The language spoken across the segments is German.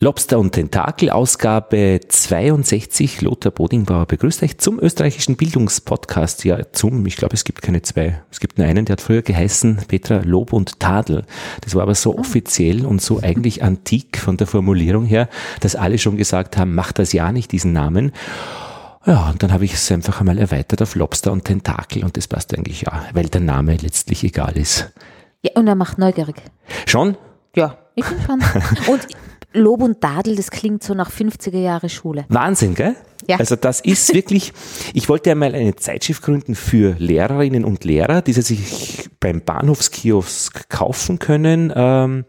Lobster und Tentakel, Ausgabe 62. Lothar Bodingbauer begrüßt euch zum österreichischen Bildungspodcast. Ja, zum, ich glaube, es gibt keine zwei. Es gibt nur einen, der hat früher geheißen Petra Lob und Tadel. Das war aber so offiziell und so eigentlich antik von der Formulierung her, dass alle schon gesagt haben, macht das ja nicht, diesen Namen. Ja, und dann habe ich es einfach einmal erweitert auf Lobster und Tentakel und das passt eigentlich ja, weil der Name letztlich egal ist. Ja, und er macht neugierig. Schon? Ja, ich bin schon. Und Lob und Tadel, das klingt so nach 50er Jahre Schule. Wahnsinn, gell? Ja. Also das ist wirklich, ich wollte einmal eine Zeitschrift gründen für Lehrerinnen und Lehrer, die sie sich beim Bahnhofskiosk kaufen können. Ähm,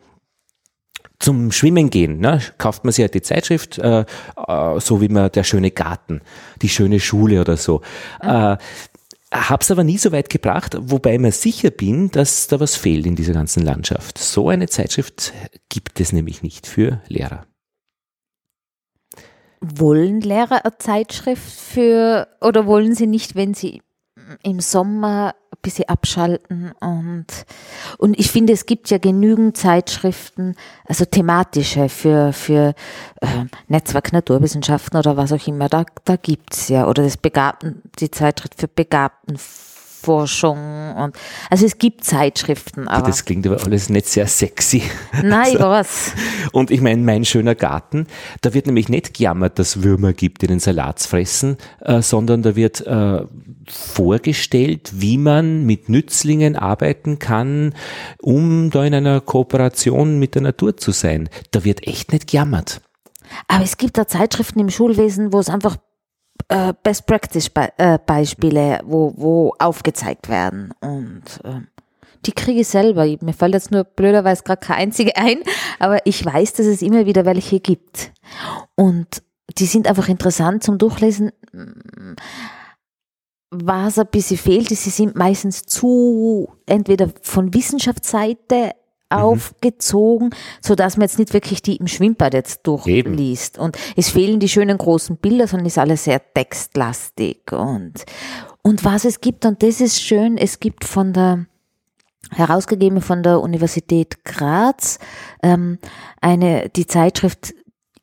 zum Schwimmen gehen, ne, kauft man sich halt die Zeitschrift, äh, äh, so wie man der schöne Garten, die schöne Schule oder so. Äh, Hab's aber nie so weit gebracht, wobei mir sicher bin, dass da was fehlt in dieser ganzen Landschaft. So eine Zeitschrift gibt es nämlich nicht für Lehrer. Wollen Lehrer eine Zeitschrift für, oder wollen sie nicht, wenn sie im Sommer ein bisschen abschalten und, und ich finde, es gibt ja genügend Zeitschriften, also thematische für, für äh, Netzwerk Naturwissenschaften oder was auch immer, da, da gibt's ja, oder das Begabten, die Zeitschrift für Begabtenforschung und, also es gibt Zeitschriften, aber. Das klingt aber alles nicht sehr sexy. Nein, ich weiß. Und ich meine, mein schöner Garten, da wird nämlich nicht gejammert, dass Würmer gibt, die den Salat fressen, äh, sondern da wird äh, vorgestellt, wie man mit Nützlingen arbeiten kann, um da in einer Kooperation mit der Natur zu sein. Da wird echt nicht gejammert. Aber es gibt da Zeitschriften im Schulwesen, wo es einfach äh, Best Practice Be äh, Beispiele, wo, wo aufgezeigt werden. Und äh, die kriege ich selber. Mir fällt jetzt nur blöderweise gerade keine einzige ein, aber ich weiß, dass es immer wieder welche gibt. Und die sind einfach interessant zum Durchlesen. Was ein bisschen fehlt, ist, sie sind meistens zu entweder von Wissenschaftsseite aufgezogen, so dass man jetzt nicht wirklich die im Schwimmbad jetzt durchliest. Und es fehlen die schönen großen Bilder, sondern ist alles sehr textlastig. Und, und was es gibt, und das ist schön, es gibt von der, herausgegeben von der Universität Graz, ähm, eine, die Zeitschrift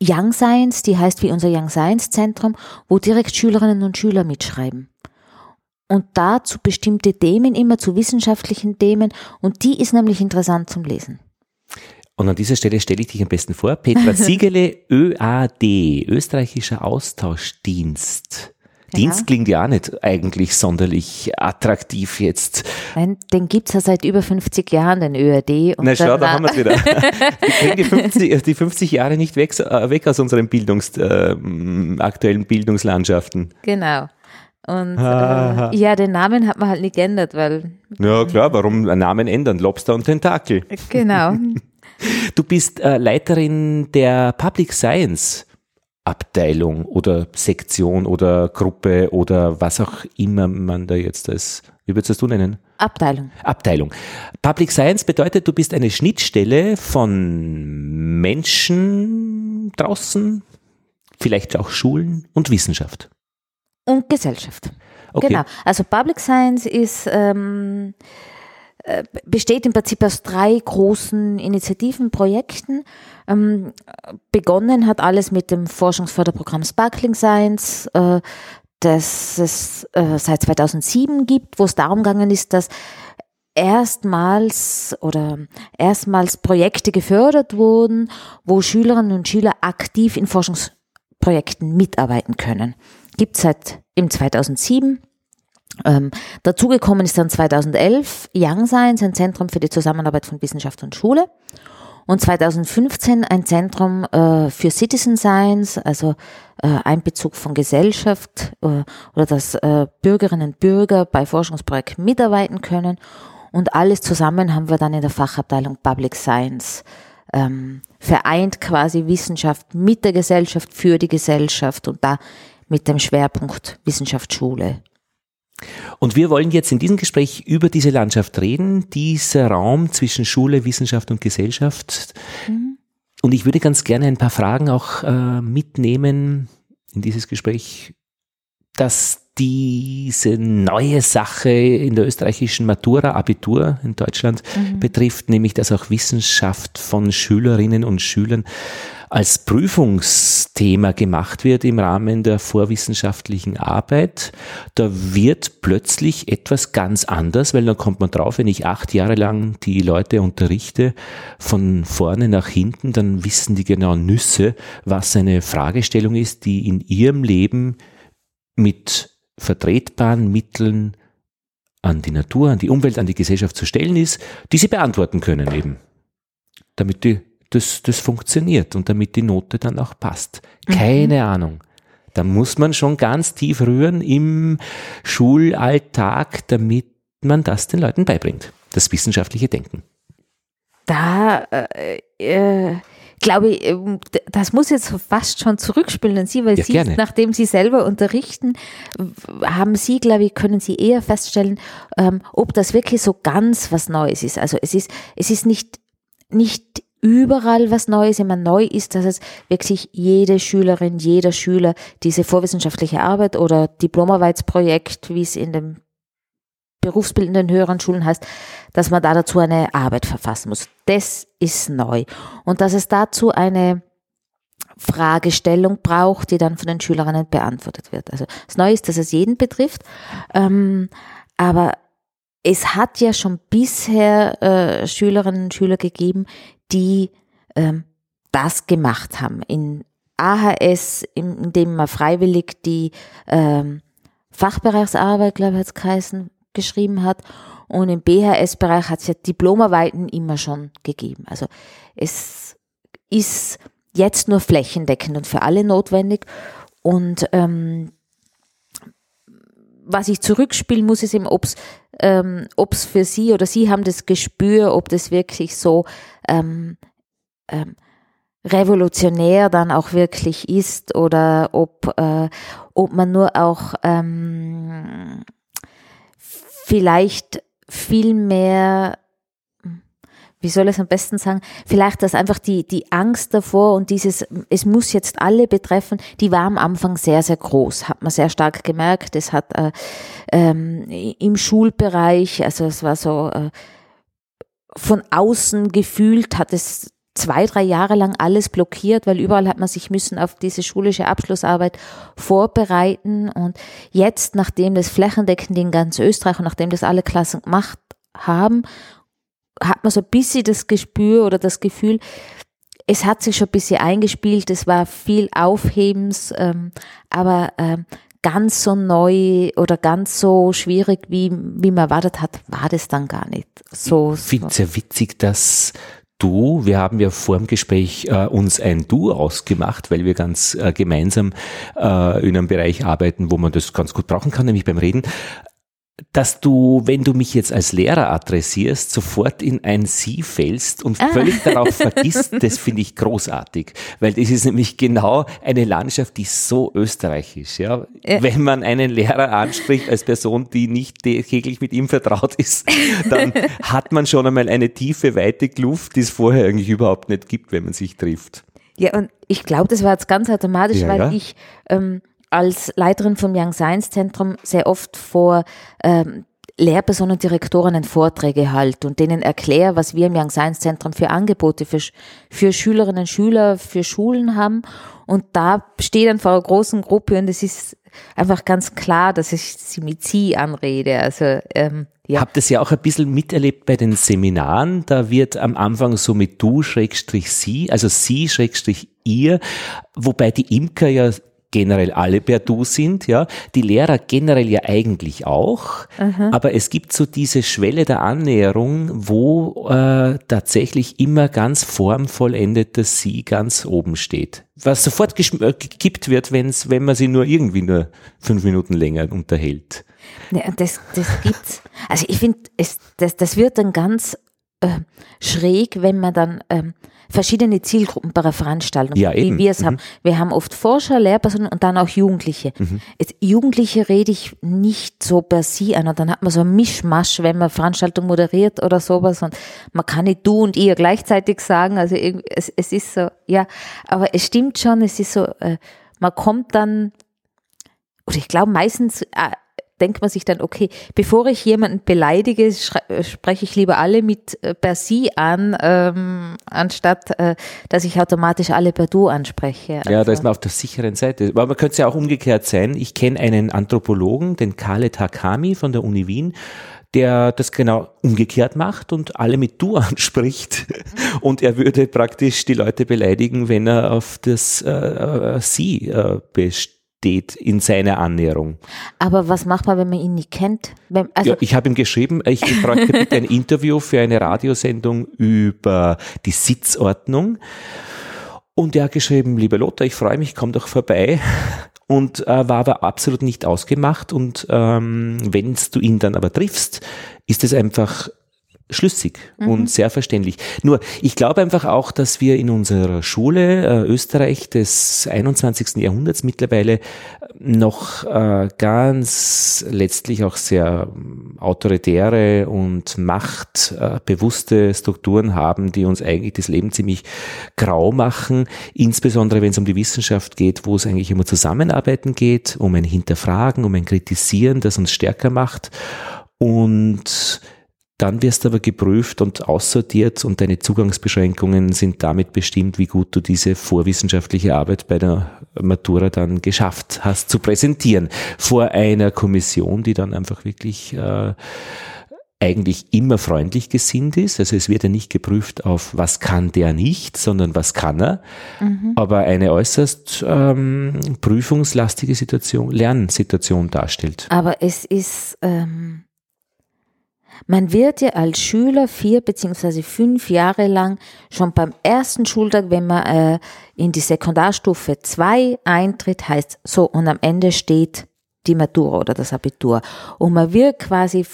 Young Science, die heißt wie unser Young Science Zentrum, wo direkt Schülerinnen und Schüler mitschreiben und dazu bestimmte Themen immer zu wissenschaftlichen Themen und die ist nämlich interessant zum Lesen. Und an dieser Stelle stelle ich dich am besten vor. Petra Siegele, ÖAD, Österreichischer Austauschdienst. Ja. Dienst klingt ja auch nicht eigentlich sonderlich attraktiv jetzt. Nein, den gibt's ja seit über 50 Jahren, den ÖAD. Und Na schau, da haben wir es wieder. Wir kriegen die 50, die 50 Jahre nicht weg, äh, weg aus unseren Bildungs, äh, aktuellen Bildungslandschaften. Genau. Und äh, ja, den Namen hat man halt nicht geändert, weil Ja klar, warum Namen ändern? Lobster und Tentakel. genau. Du bist äh, Leiterin der Public Science Abteilung oder Sektion oder Gruppe oder was auch immer man da jetzt als, wie würdest du nennen? Abteilung. Abteilung. Public Science bedeutet, du bist eine Schnittstelle von Menschen draußen, vielleicht auch Schulen und Wissenschaft. Und Gesellschaft. Okay. Genau. Also Public Science ist, ähm, äh, besteht im Prinzip aus drei großen Initiativen, Projekten. Ähm, begonnen hat alles mit dem Forschungsförderprogramm Sparkling Science, äh, das es äh, seit 2007 gibt, wo es darum gegangen ist, dass erstmals oder erstmals Projekte gefördert wurden, wo Schülerinnen und Schüler aktiv in Forschungsprojekten mitarbeiten können. Gibt seit im 2007. Ähm, dazugekommen ist dann 2011 Young Science, ein Zentrum für die Zusammenarbeit von Wissenschaft und Schule. Und 2015 ein Zentrum äh, für Citizen Science, also äh, Einbezug von Gesellschaft äh, oder dass äh, Bürgerinnen und Bürger bei Forschungsprojekten mitarbeiten können. Und alles zusammen haben wir dann in der Fachabteilung Public Science ähm, vereint quasi Wissenschaft mit der Gesellschaft für die Gesellschaft und da mit dem Schwerpunkt Wissenschaftsschule. Und wir wollen jetzt in diesem Gespräch über diese Landschaft reden, dieser Raum zwischen Schule, Wissenschaft und Gesellschaft. Und ich würde ganz gerne ein paar Fragen auch äh, mitnehmen in dieses Gespräch, dass diese neue Sache in der österreichischen Matura, Abitur in Deutschland betrifft, nämlich dass auch Wissenschaft von Schülerinnen und Schülern als Prüfungsthema gemacht wird im Rahmen der vorwissenschaftlichen Arbeit, da wird plötzlich etwas ganz anders, weil dann kommt man drauf, wenn ich acht Jahre lang die Leute unterrichte, von vorne nach hinten, dann wissen die genau Nüsse, was eine Fragestellung ist, die in ihrem Leben mit vertretbaren Mitteln an die Natur, an die Umwelt, an die Gesellschaft zu stellen ist, die sie beantworten können eben. Damit die, das, das funktioniert und damit die Note dann auch passt. Keine mhm. Ahnung. Da muss man schon ganz tief rühren im Schulalltag, damit man das den Leuten beibringt. Das wissenschaftliche Denken. Da äh, äh glaube ich, ähm, das muss jetzt fast schon zurückspielen an Sie, weil ja, Sie, gerne. nachdem Sie selber unterrichten, haben Sie, glaube ich, können Sie eher feststellen, ähm, ob das wirklich so ganz was Neues ist. Also es ist, es ist nicht, nicht überall was Neues immer neu ist, dass es wirklich jede Schülerin, jeder Schüler diese vorwissenschaftliche Arbeit oder Diplomarbeitsprojekt, wie es in dem berufsbildenden höheren Schulen heißt, dass man da dazu eine Arbeit verfassen muss. Das ist neu. Und dass es dazu eine Fragestellung braucht, die dann von den Schülerinnen beantwortet wird. Also das Neue ist, dass es jeden betrifft, ähm, aber es hat ja schon bisher äh, Schülerinnen und Schüler gegeben, die ähm, das gemacht haben. In AHS, in, in dem man freiwillig die ähm, Fachbereichsarbeit, glaube ich, hat es geheißen, geschrieben hat. Und im BHS-Bereich hat es ja Diplomarbeiten immer schon gegeben. Also es ist jetzt nur flächendeckend und für alle notwendig. Und ähm, was ich zurückspielen muss, ist eben, ob es ähm, ob's für Sie oder Sie haben das Gespür, ob das wirklich so ähm, ähm, revolutionär dann auch wirklich ist oder ob, äh, ob man nur auch ähm, vielleicht viel mehr, wie soll es am besten sagen, vielleicht, dass einfach die, die Angst davor und dieses, es muss jetzt alle betreffen, die war am Anfang sehr, sehr groß, hat man sehr stark gemerkt. Es hat äh, ähm, im Schulbereich, also es war so äh, von außen gefühlt, hat es zwei, drei Jahre lang alles blockiert, weil überall hat man sich müssen auf diese schulische Abschlussarbeit vorbereiten. Und jetzt, nachdem das flächendeckend in ganz Österreich und nachdem das alle Klassen gemacht haben, hat man so ein bisschen das Gespür oder das Gefühl, es hat sich schon ein bisschen eingespielt, es war viel Aufhebens, ähm, aber ähm, ganz so neu oder ganz so schwierig, wie, wie man erwartet hat, war das dann gar nicht. So, ich finde es sehr witzig, dass Du, wir haben ja vor dem Gespräch äh, uns ein Du ausgemacht, weil wir ganz äh, gemeinsam äh, in einem Bereich arbeiten, wo man das ganz gut brauchen kann, nämlich beim Reden dass du, wenn du mich jetzt als Lehrer adressierst, sofort in ein Sie fällst und ah. völlig darauf vergisst, das finde ich großartig, weil das ist nämlich genau eine Landschaft, die so österreichisch, ja. ja. Wenn man einen Lehrer anspricht als Person, die nicht täglich mit ihm vertraut ist, dann hat man schon einmal eine tiefe, weite Kluft, die es vorher eigentlich überhaupt nicht gibt, wenn man sich trifft. Ja, und ich glaube, das war jetzt ganz automatisch, ja, weil ja. ich ähm, als Leiterin vom Young Science Zentrum sehr oft vor ähm, Lehrpersonen und Direktorinnen Vorträge halte und denen erkläre, was wir im Young Science Zentrum für Angebote für, für Schülerinnen und Schüler, für Schulen haben. Und da stehe dann vor einer großen Gruppe und es ist einfach ganz klar, dass ich sie mit Sie anrede. Also ähm, ja. Habt es ja auch ein bisschen miterlebt bei den Seminaren. Da wird am Anfang so mit du Schrägstrich sie, also sie Schrägstrich ihr, wobei die Imker ja generell alle per Du sind, ja, die Lehrer generell ja eigentlich auch, Aha. aber es gibt so diese Schwelle der Annäherung, wo äh, tatsächlich immer ganz formvollendet das Sie ganz oben steht. Was sofort äh, gekippt wird, wenn's, wenn man sie nur irgendwie nur fünf Minuten länger unterhält. Ja, das, das gibt's. Also ich finde, das, das wird dann ganz äh, schräg, wenn man dann ähm, verschiedene Zielgruppen bei einer Veranstaltung, ja, wie wir es mhm. haben. Wir haben oft Forscher, Lehrpersonen und dann auch Jugendliche. Mhm. Jetzt, Jugendliche rede ich nicht so per sie an und dann hat man so ein Mischmasch, wenn man Veranstaltung moderiert oder sowas und man kann nicht du und ihr gleichzeitig sagen, also es, es ist so, ja, aber es stimmt schon, es ist so, äh, man kommt dann, oder ich glaube meistens, äh, denkt man sich dann, okay, bevor ich jemanden beleidige, äh, spreche ich lieber alle mit äh, per Sie an, ähm, anstatt äh, dass ich automatisch alle per Du anspreche. Also. Ja, da ist also man auf der sicheren Seite. Aber man könnte es ja auch umgekehrt sein. Ich kenne einen Anthropologen, den Khaled Hakami von der Uni Wien, der das genau umgekehrt macht und alle mit Du anspricht. Und er würde praktisch die Leute beleidigen, wenn er auf das äh, äh Sie äh, besteht steht in seiner Annäherung. Aber was macht man, wenn man ihn nicht kennt? Also ja, ich habe ihm geschrieben, ich bräuchte bitte ein Interview für eine Radiosendung über die Sitzordnung. Und er hat geschrieben, lieber Lothar, ich freue mich, komm doch vorbei. Und äh, war aber absolut nicht ausgemacht. Und ähm, wenn du ihn dann aber triffst, ist es einfach schlüssig mhm. und sehr verständlich. Nur, ich glaube einfach auch, dass wir in unserer Schule äh, Österreich des 21. Jahrhunderts mittlerweile äh, noch äh, ganz letztlich auch sehr ähm, autoritäre und machtbewusste Strukturen haben, die uns eigentlich das Leben ziemlich grau machen, insbesondere wenn es um die Wissenschaft geht, wo es eigentlich immer Zusammenarbeiten geht, um ein Hinterfragen, um ein Kritisieren, das uns stärker macht und dann wirst du aber geprüft und aussortiert und deine Zugangsbeschränkungen sind damit bestimmt, wie gut du diese vorwissenschaftliche Arbeit bei der Matura dann geschafft hast zu präsentieren vor einer Kommission, die dann einfach wirklich äh, eigentlich immer freundlich gesinnt ist. Also es wird ja nicht geprüft auf, was kann der nicht, sondern was kann er. Mhm. Aber eine äußerst ähm, prüfungslastige Situation, Lernsituation darstellt. Aber es ist ähm man wird ja als Schüler vier beziehungsweise fünf Jahre lang schon beim ersten Schultag, wenn man äh, in die Sekundarstufe zwei eintritt, heißt so und am Ende steht die Matura oder das Abitur. Und man wird quasi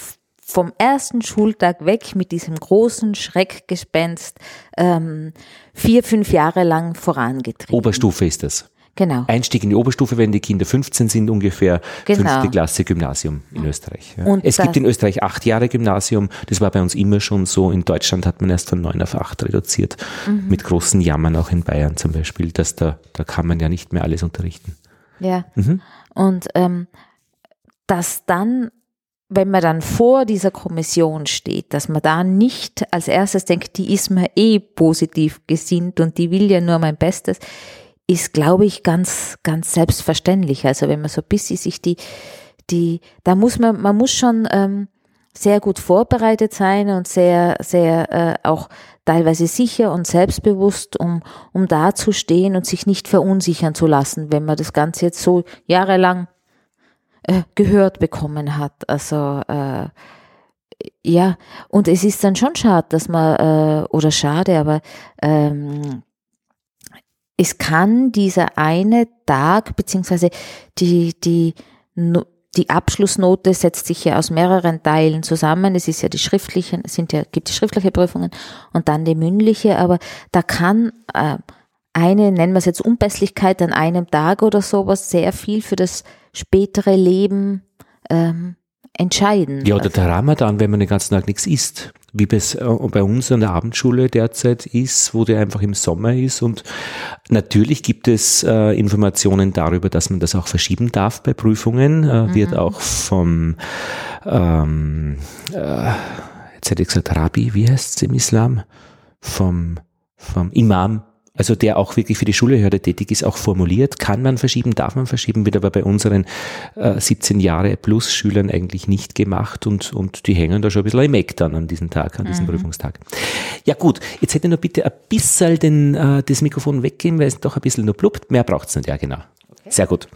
vom ersten Schultag weg mit diesem großen Schreckgespenst ähm, vier, fünf Jahre lang vorangetrieben. Oberstufe ist das. Genau. Einstieg in die Oberstufe, wenn die Kinder 15 sind, ungefähr genau. fünfte Klasse Gymnasium in Österreich. Ja. es gibt in Österreich acht Jahre Gymnasium. Das war bei uns immer schon so. In Deutschland hat man erst von neun auf acht reduziert. Mhm. Mit großen Jammern auch in Bayern zum Beispiel, dass da, da kann man ja nicht mehr alles unterrichten. Ja. Mhm. Und ähm, dass dann wenn man dann vor dieser Kommission steht, dass man da nicht als erstes denkt, die ist mir eh positiv gesinnt und die will ja nur mein Bestes ist, glaube ich, ganz, ganz selbstverständlich. Also wenn man so ein bisschen sich die, die, da muss man, man muss schon ähm, sehr gut vorbereitet sein und sehr, sehr äh, auch teilweise sicher und selbstbewusst, um, um da zu stehen und sich nicht verunsichern zu lassen, wenn man das Ganze jetzt so jahrelang äh, gehört bekommen hat. Also äh, ja, und es ist dann schon schade, dass man, äh, oder schade, aber ähm, es kann dieser eine Tag, beziehungsweise die, die, die Abschlussnote setzt sich ja aus mehreren Teilen zusammen. Es ist ja die schriftlichen, es sind ja, gibt die schriftliche Prüfungen und dann die mündliche, aber da kann äh, eine, nennen wir es jetzt Unpässlichkeit an einem Tag oder sowas, sehr viel für das spätere Leben ähm, entscheiden. Ja, oder der Ramadan, wenn man den ganzen Tag nichts isst wie äh, bei uns an der Abendschule derzeit ist, wo der einfach im Sommer ist. Und natürlich gibt es äh, Informationen darüber, dass man das auch verschieben darf bei Prüfungen. Äh, mhm. Wird auch vom, ähm, äh, jetzt hätte ich gesagt, Rabbi, wie heißt es im Islam? Vom, vom Imam also der auch wirklich für die Schulbehörde tätig ist, auch formuliert. Kann man verschieben, darf man verschieben, wird aber bei unseren äh, 17 Jahre plus Schülern eigentlich nicht gemacht und, und die hängen da schon ein bisschen im Eck dann an diesem Tag, an diesem mhm. Prüfungstag. Ja gut, jetzt hätte ich noch bitte ein bisschen den, äh, das Mikrofon weggehen, weil es doch ein bisschen nur pluppt. Mehr braucht es nicht, ja genau. Okay. Sehr gut.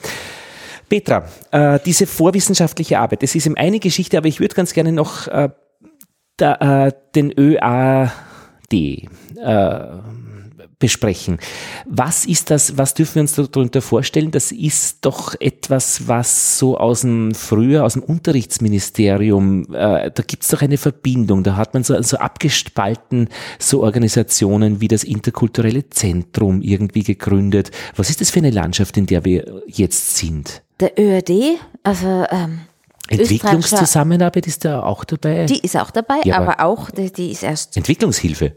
Petra, äh, diese vorwissenschaftliche Arbeit, das ist eben eine Geschichte, aber ich würde ganz gerne noch äh, da, äh, den ÖAD äh, besprechen. Was ist das, was dürfen wir uns darunter vorstellen? Das ist doch etwas, was so aus dem früher, aus dem Unterrichtsministerium, äh, da gibt es doch eine Verbindung, da hat man so, so abgespalten so Organisationen wie das interkulturelle Zentrum irgendwie gegründet. Was ist das für eine Landschaft, in der wir jetzt sind? Der ÖRD, also ähm Entwicklungszusammenarbeit ist da auch dabei? Die ist auch dabei, ja, aber, aber, auch, die, die ist erst. Entwicklungshilfe.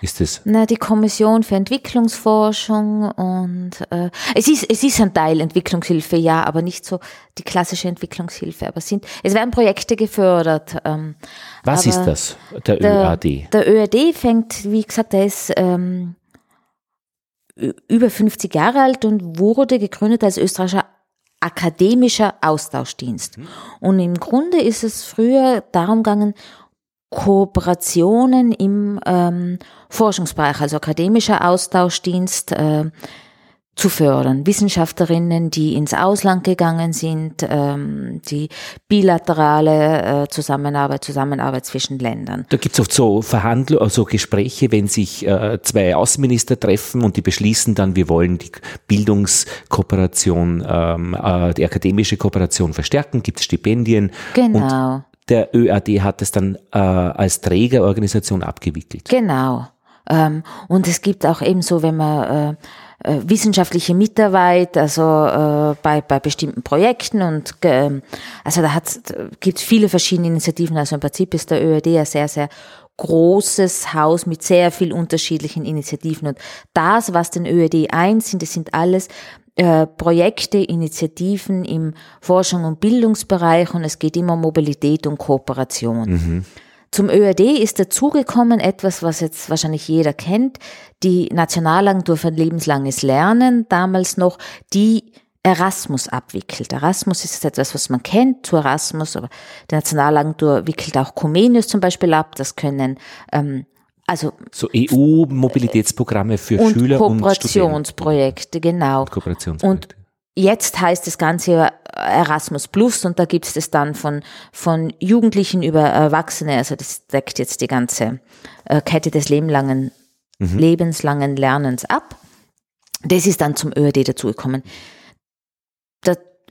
Ist es? Na, die Kommission für Entwicklungsforschung und äh, es ist es ist ein Teil Entwicklungshilfe, ja, aber nicht so die klassische Entwicklungshilfe. Aber es sind es werden Projekte gefördert. Ähm, Was ist das? Der, der, ÖAD? Der ÖAD fängt, wie gesagt, der ist ähm, über 50 Jahre alt und wurde gegründet als österreichischer akademischer Austauschdienst. Und im Grunde ist es früher darum gegangen, Kooperationen im ähm, Forschungsbereich, also akademischer Austauschdienst, äh, zu fördern. Wissenschaftlerinnen, die ins Ausland gegangen sind, ähm, die bilaterale äh, Zusammenarbeit, Zusammenarbeit zwischen Ländern. Da gibt es oft so Verhandlungen, also Gespräche, wenn sich äh, zwei Außenminister treffen und die beschließen dann, wir wollen die Bildungskooperation, ähm, äh, die akademische Kooperation verstärken, gibt es Stipendien. Genau. Der ÖAD hat es dann äh, als Trägerorganisation abgewickelt. Genau. Ähm, und es gibt auch eben so, wenn man äh, äh, wissenschaftliche Mitarbeit, also äh, bei, bei bestimmten Projekten und ähm, also da gibt es viele verschiedene Initiativen. Also im Prinzip ist der ÖAD ein sehr, sehr großes Haus mit sehr viel unterschiedlichen Initiativen. Und das, was den ÖAD eins sind, das sind alles äh, Projekte, Initiativen im Forschung- und Bildungsbereich und es geht immer um Mobilität und Kooperation. Zum ÖAD ist dazugekommen etwas, was jetzt wahrscheinlich jeder kennt, die Nationalagentur für lebenslanges Lernen, damals noch, die Erasmus abwickelt. Erasmus ist etwas, was man kennt, zu Erasmus, aber die Nationalagentur wickelt auch Comenius zum Beispiel ab, das können ähm, also So EU-Mobilitätsprogramme für und Schüler und Studenten. Kooperationsprojekte, genau. Kooperationsprojekte. Jetzt heißt das Ganze Erasmus Plus und da gibt es das dann von, von Jugendlichen über Erwachsene, also das deckt jetzt die ganze äh, Kette des lebenslangen, lebenslangen Lernens ab. Das ist dann zum ÖAD dazugekommen.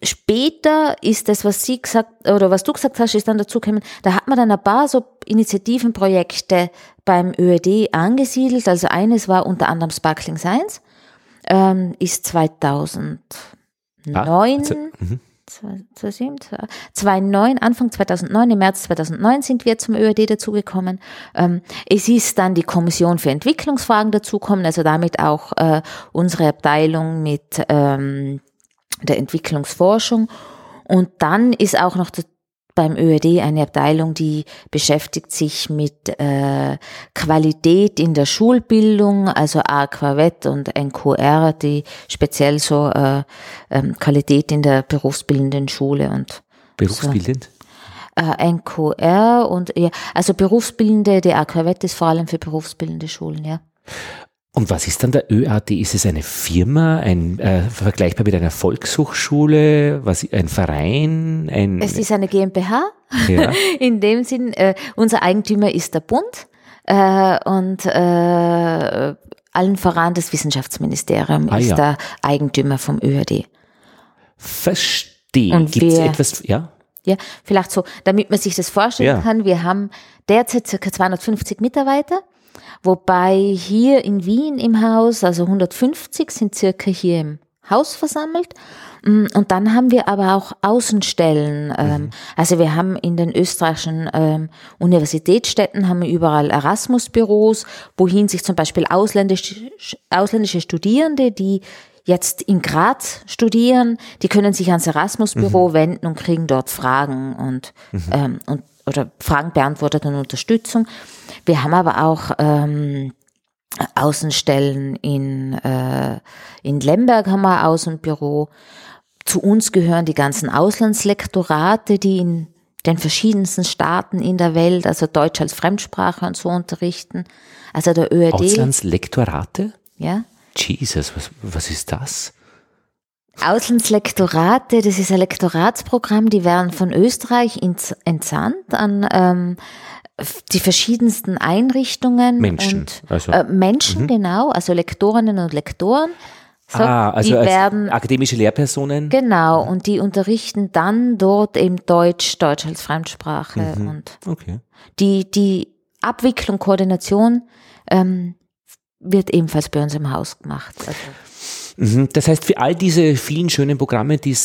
Später ist das, was Sie gesagt, oder was du gesagt hast, ist dann dazugekommen, da hat man dann ein paar so Initiativenprojekte beim ÖAD angesiedelt. Also eines war unter anderem Sparkling Science, ähm, ist 2009, Ah, also, mhm. 2007, 2009, Anfang 2009, im März 2009 sind wir zum ÖAD dazugekommen. Ähm, es ist dann die Kommission für Entwicklungsfragen dazugekommen, also damit auch äh, unsere Abteilung mit ähm, der Entwicklungsforschung. Und dann ist auch noch beim ÖAD eine Abteilung, die beschäftigt sich mit äh, Qualität in der Schulbildung, also Aquavet und NQR, die speziell so äh, ähm, Qualität in der berufsbildenden Schule und Berufsbildend? äh, NQR und ja, also berufsbildende, die Aquavet ist vor allem für berufsbildende Schulen, ja. Und was ist dann der ÖAD? Ist es eine Firma, ein äh, vergleichbar mit einer Volkshochschule, was ein Verein, ein Es ist eine GmbH. ja, In dem Sinn, äh, unser Eigentümer ist der Bund äh, und äh, allen voran das Wissenschaftsministerium Ah, ist ja. der Eigentümer vom ÖAD. verstehe. Gibt es etwas, ja? Ja, vielleicht so, damit man sich das vorstellen Ja. kann. Wir haben derzeit circa 250 Mitarbeiter, wobei hier in Wien im Haus, also 150 sind circa hier im Haus versammelt. Mm, Und dann haben wir aber auch Außenstellen. ähm, Also wir haben in den österreichischen ähm, Universitätsstädten haben wir überall Erasmus-Büros, wohin sich zum Beispiel ausländische, ausländische Studierende, die jetzt in Graz studieren, die können sich ans Erasmus-Büro wenden und kriegen dort Fragen und, ähm, und oder Fragen beantwortet und Unterstützung. Wir haben aber auch ähm, Außenstellen in, äh, in Lemberg haben wir ein Außenbüro. Zu uns gehören die ganzen Auslandslektorate, die in den verschiedensten Staaten in der Welt, also Deutsch als Fremdsprache und so unterrichten. Also der ÖAD, Auslandslektorate? ja. Jesus, was, was ist das? Auslandslektorate, das ist ein Lektoratsprogramm, die werden von Österreich entsandt an ähm, die verschiedensten Einrichtungen. Menschen, Und, also- äh, Menschen, genau, also Lektorinnen und Lektoren. So, ah, also die als werden, akademische Lehrpersonen. genau, und die unterrichten dann dort eben Deutsch, Deutsch als Fremdsprache Mhm. und Okay. die, die Abwicklung, Koordination ähm, wird ebenfalls bei uns im Haus gemacht. Also, Mhm. Das heißt, für all diese vielen schönen Programme, die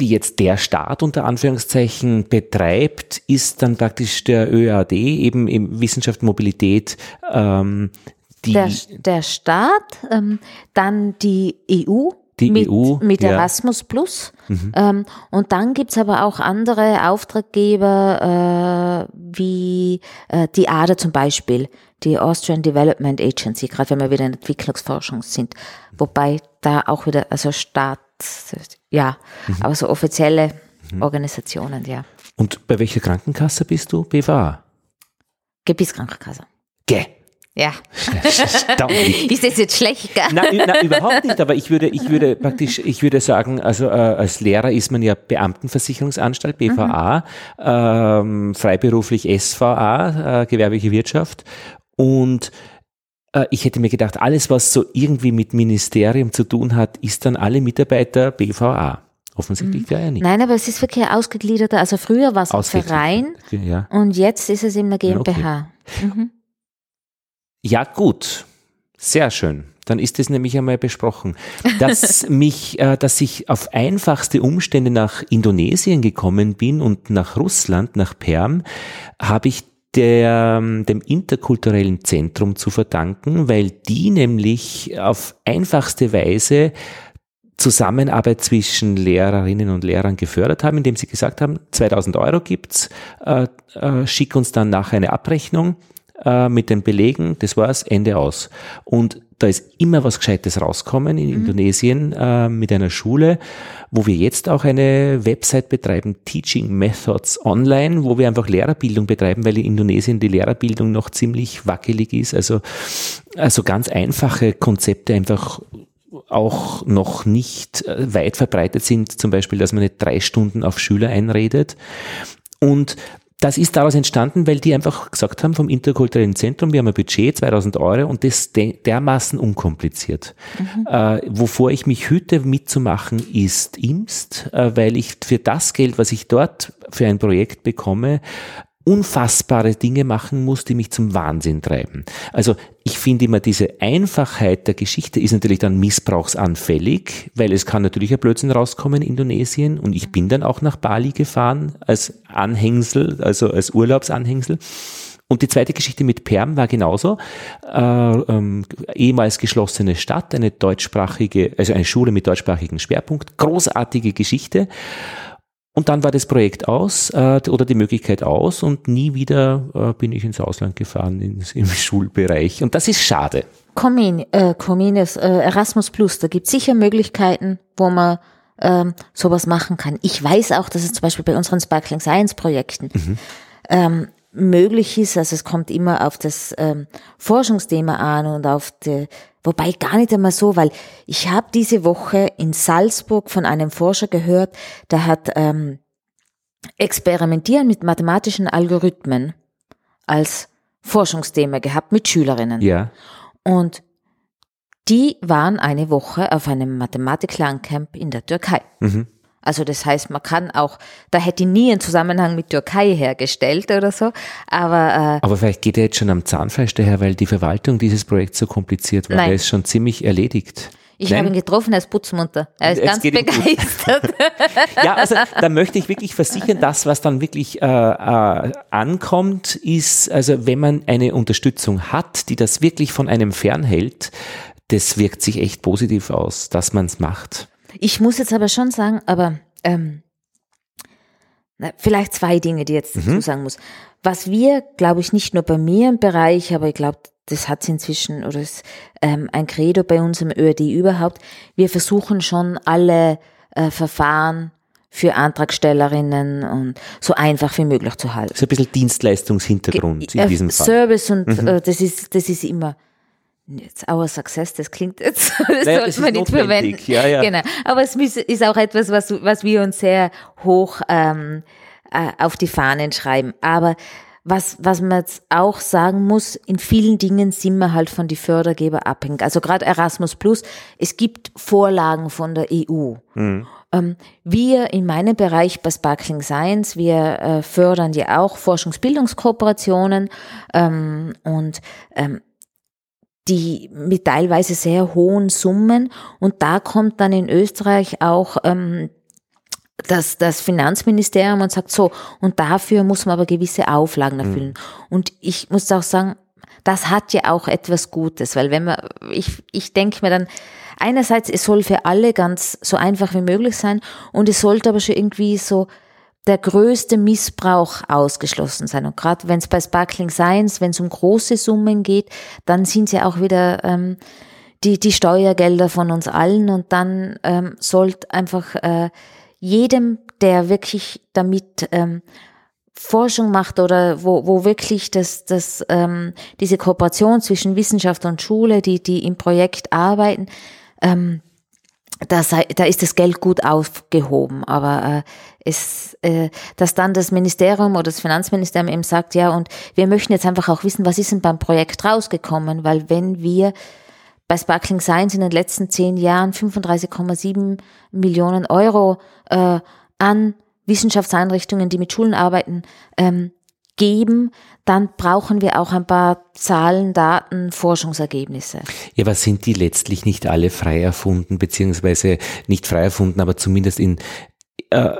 jetzt der Staat unter Anführungszeichen betreibt, ist dann praktisch der ÖAD eben im Wissenschaft Mobilität ähm, Die, der, der Staat, ähm, dann die EU. Die mit, EU, mit ja. Mhm. Erasmus Plus. Ähm, und dann gibt's aber auch andere Auftraggeber, äh, wie äh, die ADA zum Beispiel, die Austrian Development Agency, gerade wenn wir wieder in Entwicklungsforschung sind. Wobei da auch wieder, also Staat, ja, Mhm. aber so offizielle Organisationen, ja. und bei welcher Krankenkasse bist du? BVA. Gebietskrankenkasse. Gäh. Ja. Ist das jetzt schlecht, gell? Ü- na, überhaupt nicht, aber ich würde, ich würde praktisch, ich würde sagen, also äh, als Lehrer ist man ja Beamtenversicherungsanstalt, BVA, ähm, freiberuflich SVA, äh, gewerbliche Wirtschaft und äh, ich hätte mir gedacht, alles, was so irgendwie mit Ministerium zu tun hat, ist dann alle Mitarbeiter BVA. Offensichtlich ja nicht. Nein, aber es ist wirklich ein ausgegliederter, also früher war es ein. Verein Ja. und jetzt ist es in der Ja, okay. GmbH. Mhm. Ja, gut. Sehr schön. Dann ist es nämlich einmal besprochen. Dass mich, äh, dass ich auf einfachste Umstände nach Indonesien gekommen bin und nach Russland, nach Perm, habe ich der, dem interkulturellen Zentrum zu verdanken, weil die nämlich auf einfachste Weise Zusammenarbeit zwischen Lehrerinnen und Lehrern gefördert haben, indem sie gesagt haben, 2000 Euro gibt's, äh, äh, schick uns dann nachher eine Abrechnung äh, mit den Belegen, das war's, Ende aus. Und da ist immer was Gescheites rauskommen in Indonesien äh, mit einer Schule, wo wir jetzt auch eine Website betreiben, Teaching Methods Online, wo wir einfach Lehrerbildung betreiben, weil in Indonesien die Lehrerbildung noch ziemlich wackelig ist. Also, also ganz einfache Konzepte einfach auch noch nicht äh, weit verbreitet sind, zum Beispiel, dass man nicht drei Stunden auf Schüler einredet. Und das ist daraus entstanden, weil die einfach gesagt haben vom interkulturellen Zentrum, wir haben ein Budget, 2000 Euro und das de dermaßen unkompliziert. Äh, wovor ich mich hüte mitzumachen ist Imst, äh, weil ich für das Geld, was ich dort für ein Projekt bekomme, unfassbare Dinge machen muss, die mich zum Wahnsinn treiben. Also ich finde immer diese Einfachheit der Geschichte ist natürlich dann missbrauchsanfällig, weil es kann natürlich ein Blödsinn rauskommen in Indonesien und ich bin dann auch nach Bali gefahren als Anhängsel, also als Urlaubsanhängsel. Und die zweite Geschichte mit Perm war genauso. Äh, ähm, ehemals geschlossene Stadt, eine deutschsprachige, also eine Schule mit deutschsprachigem Schwerpunkt, großartige Geschichte. Und dann war das Projekt aus äh, oder die Möglichkeit aus und nie wieder äh, bin ich ins Ausland gefahren ins, im Schulbereich. Und das ist schade. Comin, äh, Comines, äh, Erasmus Plus, da gibt sicher Möglichkeiten, wo man ähm, sowas machen kann. Ich weiß auch, dass es zum Beispiel bei unseren Sparkling Science Projekten ähm, möglich ist, also es kommt immer auf das ähm, Forschungsthema an und auf die, wobei gar nicht einmal so, weil ich habe diese Woche in Salzburg von einem Forscher gehört, der hat ähm, Experimentieren mit mathematischen Algorithmen als Forschungsthema gehabt mit Schülerinnen. Ja. Und die waren eine Woche auf einem Mathematik-Lerncamp in der Türkei. Mhm. Also das heißt, man kann auch, da hätte ich nie einen Zusammenhang mit Türkei hergestellt oder so, aber äh, Aber vielleicht geht er jetzt schon am Zahnfleisch daher, weil die Verwaltung dieses Projekts so kompliziert war. Nein. Der ist schon ziemlich erledigt. ich habe ihn getroffen, er ist putzmunter. Er ist Es ganz begeistert. Ja, also da möchte ich wirklich versichern, das, was dann wirklich äh, äh, ankommt, ist, also wenn man eine Unterstützung hat, die das wirklich von einem fernhält, das wirkt sich echt positiv aus, dass man es macht. Ich muss jetzt aber schon sagen, aber ähm, na, vielleicht zwei Dinge, die ich jetzt dazu sagen muss. Was wir, glaube ich, nicht nur bei mir im Bereich, aber ich glaube, das hat inzwischen oder ist ähm, ein Credo bei uns im ÖRD überhaupt. Wir versuchen schon alle äh, Verfahren für Antragstellerinnen und so einfach wie möglich zu halten. So ein bisschen Dienstleistungshintergrund in Äh, diesem Fall. Service und äh, das ist das ist immer jetzt our success, das klingt jetzt, das Naja, sollte man nicht verwenden. Ja, ja. Genau. Aber es ist- auch etwas, was, was wir uns sehr hoch ähm, äh, auf die Fahnen schreiben. Aber was, was man jetzt auch sagen muss, in vielen Dingen sind wir halt von die Fördergeber abhängig. Also gerade Erasmus Plus, es gibt Vorlagen von der EU. Ähm, wir in meinem Bereich bei Sparkling Science, wir äh, fördern ja auch Forschungsbildungskooperationen ähm, und ähm, die mit teilweise sehr hohen Summen und da kommt dann in Österreich auch ähm, das, das Finanzministerium und sagt so, und dafür muss man aber gewisse Auflagen erfüllen. Und ich muss auch sagen, das hat ja auch etwas Gutes, weil wenn man, ich, ich denke mir dann, einerseits, es soll für alle ganz so einfach wie möglich sein und es sollte aber schon irgendwie so der größte Missbrauch ausgeschlossen sein. Und gerade wenn es bei Sparkling Science, wenn es um große Summen geht, dann sind es ja auch wieder ähm, die, die Steuergelder von uns allen und dann ähm, sollte einfach äh, jedem, der wirklich damit ähm, Forschung macht oder wo, wo wirklich das, das, ähm, diese Kooperation zwischen Wissenschaft und Schule, die, die im Projekt arbeiten, ähm, da, sei, da ist das Geld gut aufgehoben. Aber äh, es, äh, dass dann das Ministerium oder das Finanzministerium eben sagt, ja, und wir möchten jetzt einfach auch wissen, was ist denn beim Projekt rausgekommen, weil wenn wir bei Sparkling Science in den letzten zehn Jahren 35,7 Millionen Euro äh, an Wissenschaftseinrichtungen, die mit Schulen arbeiten, ähm, geben, dann brauchen wir auch ein paar Zahlen, Daten, Forschungsergebnisse. Ja, was sind die letztlich nicht alle frei erfunden, beziehungsweise nicht frei erfunden, aber zumindest in, äh,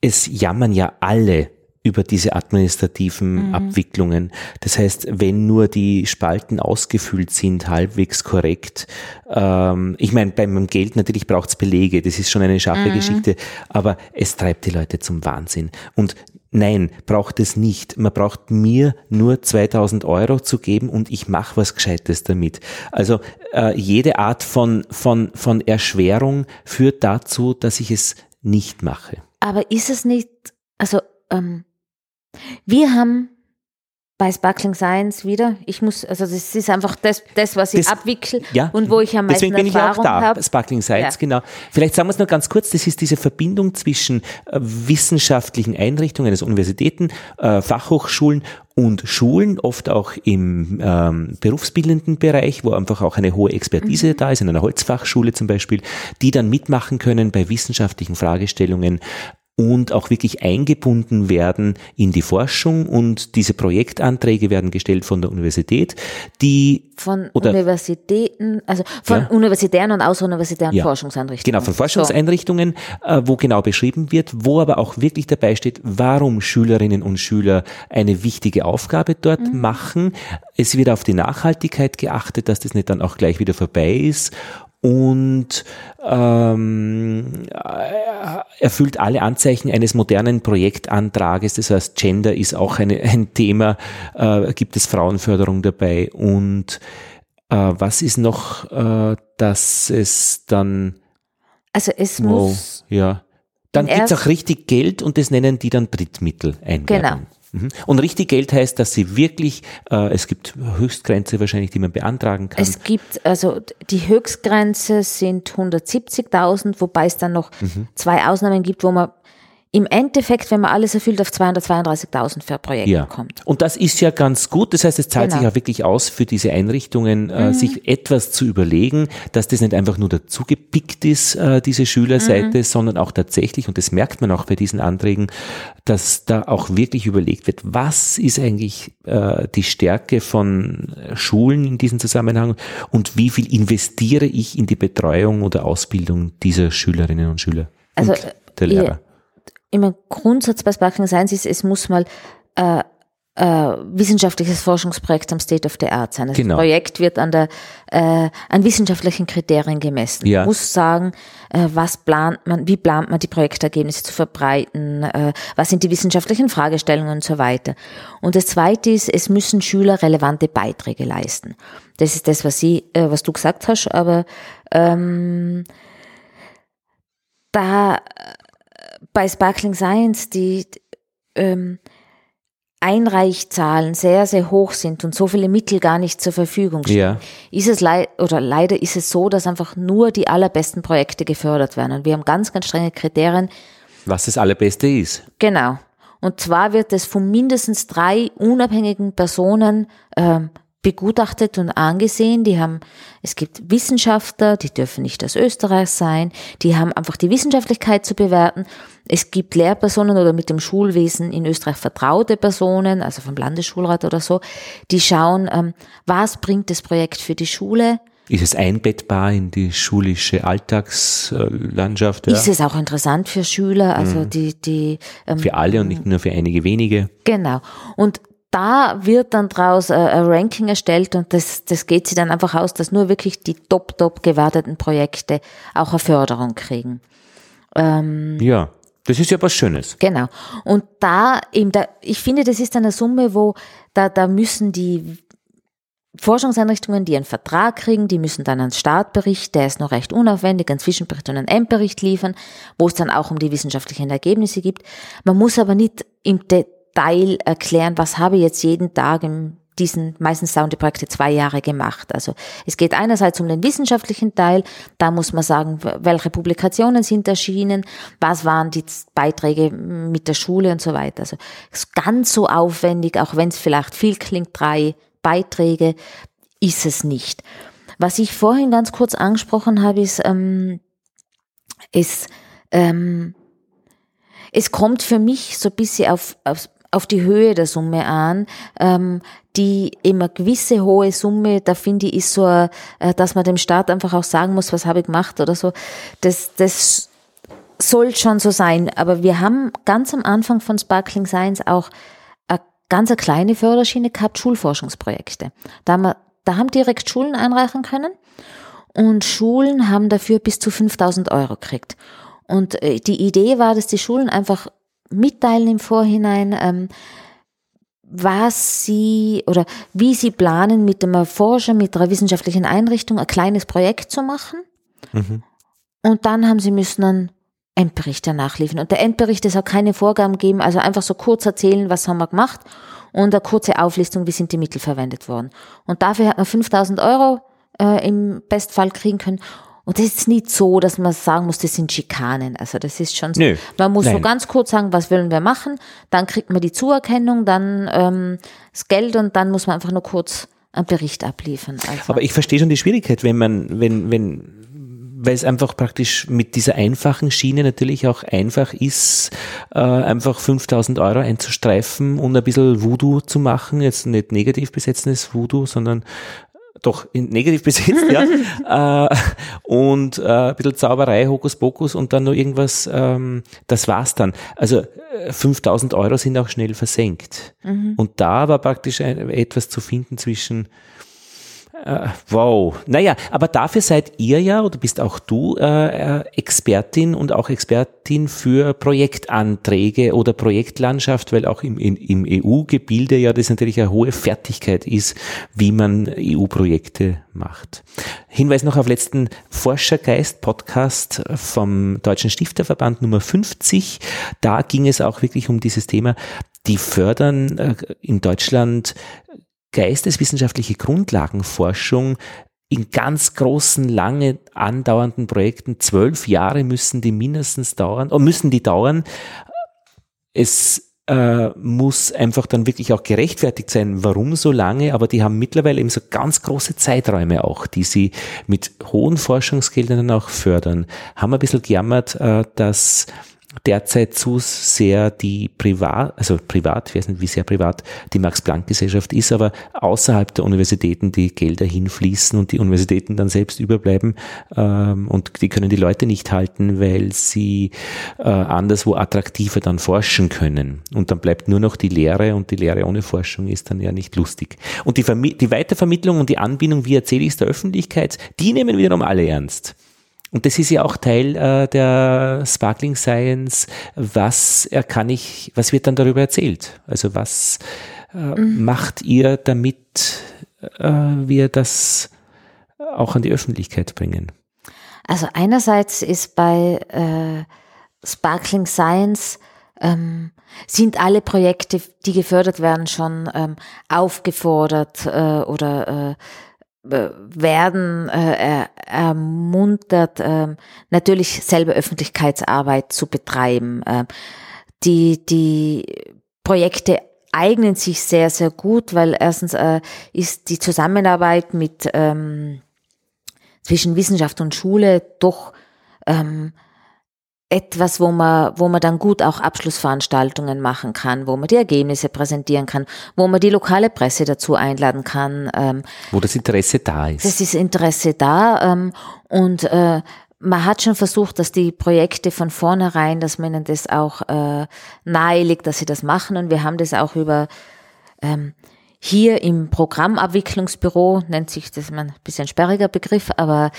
es jammern ja alle über diese administrativen mhm. Abwicklungen. Das heißt, wenn nur die Spalten ausgefüllt sind, halbwegs korrekt, ähm, ich meine, beim Geld natürlich braucht es Belege, das ist schon eine scharfe mhm. Geschichte, aber es treibt die Leute zum Wahnsinn. Und Nein, braucht es nicht. Man braucht mir nur 2000 Euro zu geben und ich mache was Gescheites damit. Also äh, jede Art von, von, von Erschwerung führt dazu, dass ich es nicht mache. Aber ist es nicht, also ähm, wir haben bei Sparkling Science wieder. Ich muss, also das ist einfach das, das was ich das, abwickle ja, und wo ich am meisten deswegen bin Erfahrung ich auch da, habe. Sparkling Science, ja. genau. Vielleicht sagen wir es noch ganz kurz, das ist diese Verbindung zwischen äh, wissenschaftlichen Einrichtungen, also Universitäten, äh, Fachhochschulen und Schulen, oft auch im ähm, berufsbildenden Bereich, wo einfach auch eine hohe Expertise mhm. da ist, in einer Holzfachschule zum Beispiel, die dann mitmachen können bei wissenschaftlichen Fragestellungen und auch wirklich eingebunden werden in die Forschung und diese Projektanträge werden gestellt von der Universität, die von oder, Universitäten, also von ja. universitären und außeruniversitären ja. Forschungseinrichtungen. Genau, von Forschungseinrichtungen, so. äh, wo genau beschrieben wird, wo aber auch wirklich dabei steht, warum Schülerinnen und Schüler eine wichtige Aufgabe dort mhm. machen. Es wird auf die Nachhaltigkeit geachtet, dass das nicht dann auch gleich wieder vorbei ist und ähm, erfüllt alle Anzeichen eines modernen Projektantrages. Das heißt, Gender ist auch eine, ein Thema, äh, gibt es Frauenförderung dabei und äh, was ist noch, äh, dass es dann also es wow, muss ja dann gibt's auch richtig Geld und das nennen die dann Drittmittel einwerben. Genau. Mhm. Und richtig Geld heißt, dass sie wirklich, äh, es gibt Höchstgrenze wahrscheinlich, die man beantragen kann. Es gibt, also die Höchstgrenze sind 170.000, wobei es dann noch mhm. zwei Ausnahmen gibt, wo man im Endeffekt, wenn man alles erfüllt, auf 232.000 für Projekt ja. kommt. Und das ist ja ganz gut. Das heißt, es zahlt genau. sich auch wirklich aus, für diese Einrichtungen äh, mhm. sich etwas zu überlegen, dass das nicht einfach nur dazugepickt ist, äh, diese Schülerseite, mhm. sondern auch tatsächlich, und das merkt man auch bei diesen Anträgen, dass da auch wirklich überlegt wird, was ist eigentlich äh, die Stärke von Schulen in diesem Zusammenhang und wie viel investiere ich in die Betreuung oder Ausbildung dieser Schülerinnen und Schüler also, und der Lehrer immer Grundsatz bei Sparkling Science ist, es muss mal äh, äh, wissenschaftliches Forschungsprojekt am State of the Art sein. Das genau. Projekt wird an der äh, an wissenschaftlichen Kriterien gemessen. Ja. muss sagen, äh, was plant man, wie plant man die Projektergebnisse zu verbreiten, äh, was sind die wissenschaftlichen Fragestellungen und so weiter. Und das Zweite ist, es müssen Schüler relevante Beiträge leisten. Das ist das, was sie, äh, was du gesagt hast, aber ähm, da bei Sparkling Science die ähm, Einreichzahlen sehr, sehr hoch sind und so viele Mittel gar nicht zur Verfügung stehen, ja. ist es leid oder leider ist es so, dass einfach nur die allerbesten Projekte gefördert werden. Und wir haben ganz, ganz strenge Kriterien. Was das Allerbeste ist. Genau. Und zwar wird es von mindestens drei unabhängigen Personen ähm, begutachtet und angesehen. Die haben, es gibt Wissenschaftler, die dürfen nicht aus Österreich sein, die haben einfach die Wissenschaftlichkeit zu bewerten. Es gibt Lehrpersonen oder mit dem Schulwesen in Österreich vertraute Personen, also vom Landesschulrat oder so, die schauen, ähm, was bringt das Projekt für die Schule, ist es einbettbar in die schulische Alltagslandschaft? Ja? Ist es auch interessant für Schüler, also mhm. die, die ähm, für alle und nicht nur für einige wenige? Genau. Und da wird dann draus ein, ein Ranking erstellt und das, das geht sich dann einfach aus, dass nur wirklich die top, top gewarteten Projekte auch eine Förderung kriegen. Ähm, ja. Das ist ja was Schönes. Genau. Und da eben, da, ich finde, das ist eine Summe, wo da, da müssen die Forschungseinrichtungen, die einen Vertrag kriegen, die müssen dann einen Startbericht, der ist noch recht unaufwendig, einen Zwischenbericht und einen Endbericht liefern, wo es dann auch um die wissenschaftlichen Ergebnisse gibt. Man muss aber nicht im Detail erklären, was habe ich jetzt jeden Tag in diesen, meistens dauern zwei Jahre gemacht. Also es geht einerseits um den wissenschaftlichen Teil, da muss man sagen, welche Publikationen sind erschienen, was waren die Beiträge mit der Schule und so weiter. Also ganz so aufwendig, auch wenn es vielleicht viel klingt, drei Beiträge, ist es nicht. Was ich vorhin ganz kurz angesprochen habe, ist, ähm, ist ähm, es kommt für mich so ein bisschen auf, auf, auf die Höhe der Summe an. Ähm, die immer gewisse hohe Summe, da finde ich, ist so, äh, dass man dem Staat einfach auch sagen muss, was habe ich gemacht oder so. Das, das soll schon so sein. Aber wir haben ganz am Anfang von Sparkling Science auch ganz eine kleine Förderschiene gehabt, Schulforschungsprojekte. Da haben, wir, da haben direkt Schulen einreichen können und Schulen haben dafür bis zu 5000 Euro gekriegt. Und äh, die Idee war, dass die Schulen einfach mitteilen im Vorhinein, ähm, was sie oder wie sie planen, mit einem Forscher, mit einer wissenschaftlichen Einrichtung ein kleines Projekt zu machen. Mhm. Und dann haben sie müssen einen Endbericht danach liefern. Und der Endbericht, es hat keine Vorgaben geben, also einfach so kurz erzählen, was haben wir gemacht und eine kurze Auflistung, wie sind die Mittel verwendet worden. Und dafür hat man 5000 Euro äh, im Bestfall kriegen können. Und das ist nicht so, dass man sagen muss, das sind Schikanen. Also das ist schon so. Nö, man muss nein. so ganz kurz sagen, was wollen wir machen. Dann kriegt man die Zuerkennung, dann ähm, das Geld und dann muss man einfach nur kurz einen Bericht abliefern. Also. Aber ich verstehe schon die Schwierigkeit, wenn man, wenn, wenn weil es einfach praktisch mit dieser einfachen Schiene natürlich auch einfach ist, äh, einfach 5000 Euro einzustreifen und ein bisschen Voodoo zu machen, jetzt nicht negativ besetzendes Voodoo, sondern doch negativ besetzt, ja. äh, und äh, ein bisschen Zauberei, Hokuspokus und dann noch irgendwas, ähm, das war's dann. Also 5000 äh, Euro sind auch schnell versenkt. Mhm. Und da war praktisch ein, etwas zu finden zwischen äh, wow. Naja, aber dafür seid ihr ja, oder bist auch du äh, äh Expertin und auch Expertin für Projektanträge oder Projektlandschaft, weil auch im, im, im EU-Gebilde ja das natürlich eine hohe Fertigkeit ist, wie man EU-Projekte macht. Hinweis noch auf letzten Forschergeist-Podcast vom Deutschen Stifterverband Nummer 50. Da ging es auch wirklich um dieses Thema. Die fördern äh, in Deutschland geisteswissenschaftliche Grundlagenforschung in ganz großen, lange andauernden Projekten, zwölf Jahre müssen die mindestens dauern, oder müssen die dauern. Es äh, muss einfach dann wirklich auch gerechtfertigt sein, warum so lange, aber die haben mittlerweile eben so ganz große Zeiträume auch, die sie mit hohen Forschungsgeldern auch fördern. Haben ein bisschen gejammert, äh, dass derzeit zu sehr die privat, also privat, ich weiß nicht, wie sehr privat die Max-Planck-Gesellschaft ist, aber außerhalb der Universitäten die Gelder hinfließen und die Universitäten dann selbst überbleiben ähm, und die können die Leute nicht halten, weil sie äh, anderswo attraktiver dann forschen können. Und dann bleibt nur noch die Lehre und die Lehre ohne Forschung ist dann ja nicht lustig. Und die, Vermi die Weitervermittlung und die Anbindung, wie erzähle ich es der Öffentlichkeit, die nehmen wiederum alle ernst. Und das ist ja auch Teil äh, der Sparkling Science. Was kann ich, was wird dann darüber erzählt? Also was äh, mhm. macht ihr, damit äh, wir das auch an die Öffentlichkeit bringen? Also einerseits ist bei äh, Sparkling Science ähm, sind alle Projekte, die gefördert werden, schon ähm, aufgefordert äh, oder äh, werden äh, ermuntert, äh, natürlich selber Öffentlichkeitsarbeit zu betreiben. Äh, die, die Projekte eignen sich sehr, sehr gut, weil erstens äh, ist die Zusammenarbeit mit ähm, zwischen Wissenschaft und Schule doch ähm, etwas, wo man, wo man dann gut auch Abschlussveranstaltungen machen kann, wo man die Ergebnisse präsentieren kann, wo man die lokale Presse dazu einladen kann. Ähm, wo das Interesse da ist. Das ist Interesse da ähm, und äh, man hat schon versucht, dass die Projekte von vornherein, dass man ihnen das auch äh, nahe liegt, dass sie das machen und wir haben das auch über ähm, hier im Programmabwicklungsbüro nennt sich das ein bisschen sperriger Begriff, aber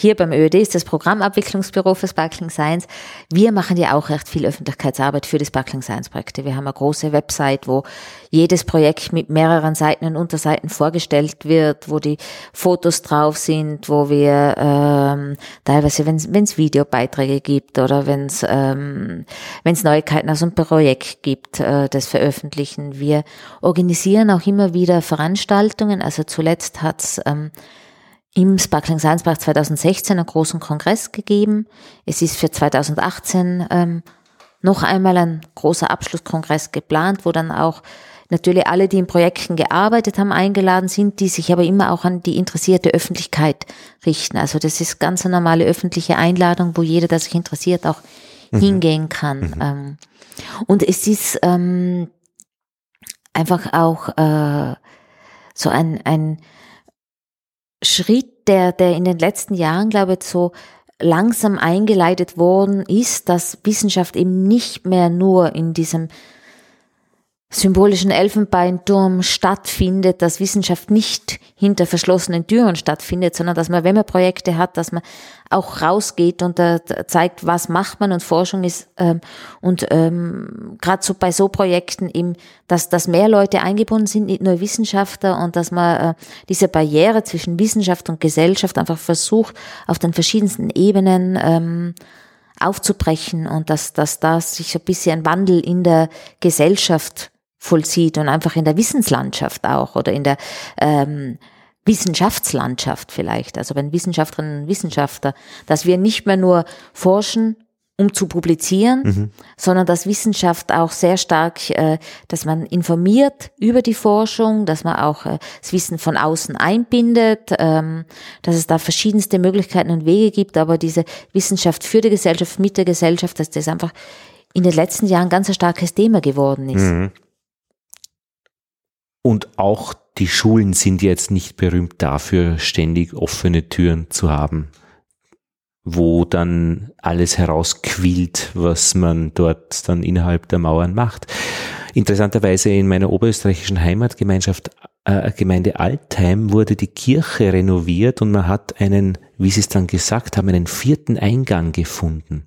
hier beim ÖED ist das Programmabwicklungsbüro für Sparkling Science. Wir machen ja auch recht viel Öffentlichkeitsarbeit für die Sparkling Science Projekte. Wir haben eine große Website, wo jedes Projekt mit mehreren Seiten und Unterseiten vorgestellt wird, wo die Fotos drauf sind, wo wir ähm, teilweise, wenn es Videobeiträge gibt oder wenn es ähm, wenn's Neuigkeiten aus einem Projekt gibt, äh, das veröffentlichen. Wir organisieren auch immer wieder Veranstaltungen. Also zuletzt hat's ähm, im Sparkling Science Park 2016 einen großen Kongress gegeben. Es ist für 2018 ähm, noch einmal ein großer Abschlusskongress geplant, wo dann auch natürlich alle, die in Projekten gearbeitet haben, eingeladen sind, die sich aber immer auch an die interessierte Öffentlichkeit richten. Also das ist ganz eine normale öffentliche Einladung, wo jeder, der sich interessiert, auch mhm. hingehen kann. Mhm. Ähm, und es ist ähm, einfach auch äh, so ein, ein Schritt, der, der in den letzten Jahren, glaube ich, so langsam eingeleitet worden ist, dass Wissenschaft eben nicht mehr nur in diesem symbolischen Elfenbeinturm stattfindet, dass Wissenschaft nicht hinter verschlossenen Türen stattfindet, sondern dass man, wenn man Projekte hat, dass man auch rausgeht und äh, zeigt, was macht man und Forschung ist ähm, und ähm, gerade so bei so Projekten eben, dass, dass mehr Leute eingebunden sind, nicht nur Wissenschaftler und dass man äh, diese Barriere zwischen Wissenschaft und Gesellschaft einfach versucht, auf den verschiedensten Ebenen ähm, aufzubrechen und dass, dass da sich so ein bisschen ein Wandel in der Gesellschaft vollzieht und einfach in der Wissenslandschaft auch oder in der ähm, Wissenschaftslandschaft vielleicht, also wenn Wissenschaftlerinnen und Wissenschaftler, dass wir nicht mehr nur forschen, um zu publizieren, mhm. sondern dass Wissenschaft auch sehr stark, äh, dass man informiert über die Forschung, dass man auch äh, das Wissen von außen einbindet, ähm, dass es da verschiedenste Möglichkeiten und Wege gibt, aber diese Wissenschaft für die Gesellschaft, mit der Gesellschaft, dass das einfach in den letzten Jahren ganz ein starkes Thema geworden ist. Mhm. Und auch die Schulen sind jetzt nicht berühmt dafür, ständig offene Türen zu haben, wo dann alles herausquillt, was man dort dann innerhalb der Mauern macht. Interessanterweise in meiner oberösterreichischen Heimatgemeinschaft äh, Gemeinde Altheim wurde die Kirche renoviert und man hat einen, wie sie es dann gesagt haben, einen vierten Eingang gefunden.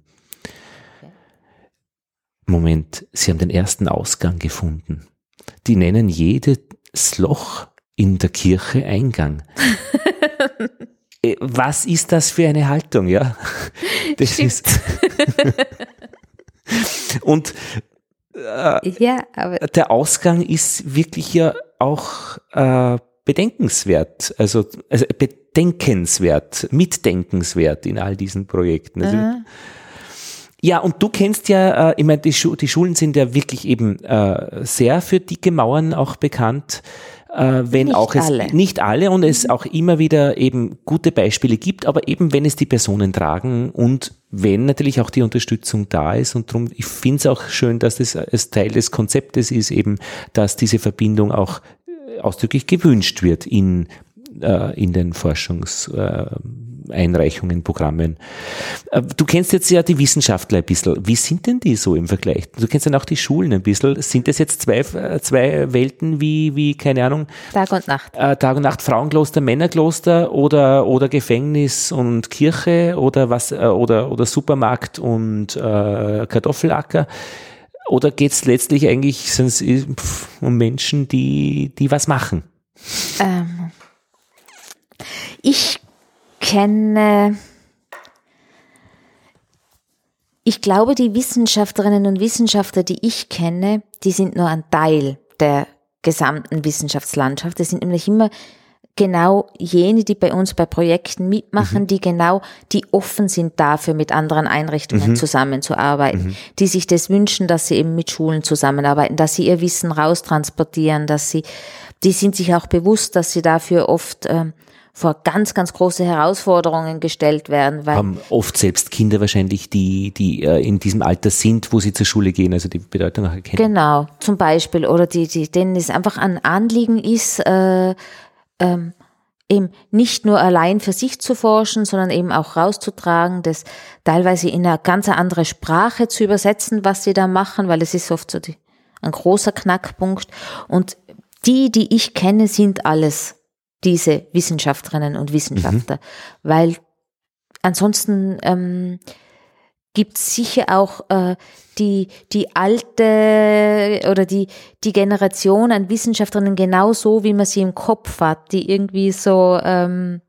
Moment, sie haben den ersten Ausgang gefunden die nennen jedes Loch in der Kirche Eingang. Äh, was ist das für eine Haltung, ja? Das Stimmt. ist. Und äh, ja, der Ausgang ist wirklich ja auch äh, bedenkenswert, also, also bedenkenswert, mitdenkenswert in all diesen Projekten. Also, ja, und du kennst ja, äh, ich meine, die, Schu die Schulen sind ja wirklich eben äh, sehr für dicke Mauern auch bekannt. Äh, wenn nicht auch es alle. nicht alle und es auch immer wieder eben gute Beispiele gibt, aber eben wenn es die Personen tragen und wenn natürlich auch die Unterstützung da ist und darum, ich finde es auch schön, dass das als Teil des Konzeptes ist eben, dass diese Verbindung auch äh, ausdrücklich gewünscht wird in, äh, in den Forschungs, äh, Einreichungen, Programmen. Äh, du kennst jetzt ja die Wissenschaftler ein bisschen. Wie sind denn die so im Vergleich? Du kennst dann auch die Schulen ein bisschen. Sind das jetzt zwei, äh, zwei Welten wie, wie, keine Ahnung? Tag und Nacht. Äh, Tag und Nacht, Frauenkloster, Männerkloster oder, oder Gefängnis und Kirche oder was, oder, oder Supermarkt und äh, Kartoffelacker? Oder geht es letztlich eigentlich um Menschen, die, die was machen? Ähm, ich kenne, ich glaube, die Wissenschaftlerinnen und Wissenschaftler, die ich kenne, die sind nur ein Teil der gesamten Wissenschaftslandschaft. Das sind nämlich immer genau jene, die bei uns bei Projekten mitmachen, mhm. die genau, die offen sind dafür, mit anderen Einrichtungen mhm. zusammenzuarbeiten, mhm. die sich das wünschen, dass sie eben mit Schulen zusammenarbeiten, dass sie ihr Wissen raustransportieren, dass sie, die sind sich auch bewusst, dass sie dafür oft ähm, vor ganz, ganz große Herausforderungen gestellt werden. Weil Haben oft selbst Kinder wahrscheinlich, die, die äh, in diesem Alter sind, wo sie zur Schule gehen, also die Bedeutung auch erkennen. Genau, zum Beispiel. Oder die, die, denen es einfach ein Anliegen ist, äh, ähm, eben nicht nur allein für sich zu forschen, sondern eben auch rauszutragen, das teilweise in eine ganz andere Sprache zu übersetzen, was sie da machen, weil es ist oft so die, ein großer Knackpunkt. Und die, die ich kenne, sind alles diese Wissenschaftlerinnen und Wissenschaftler, mhm. weil ansonsten ähm, gibt sicher auch äh, die, die alte oder die, die Generation an Wissenschaftlerinnen genauso, wie man sie im Kopf hat, die irgendwie so, ähm,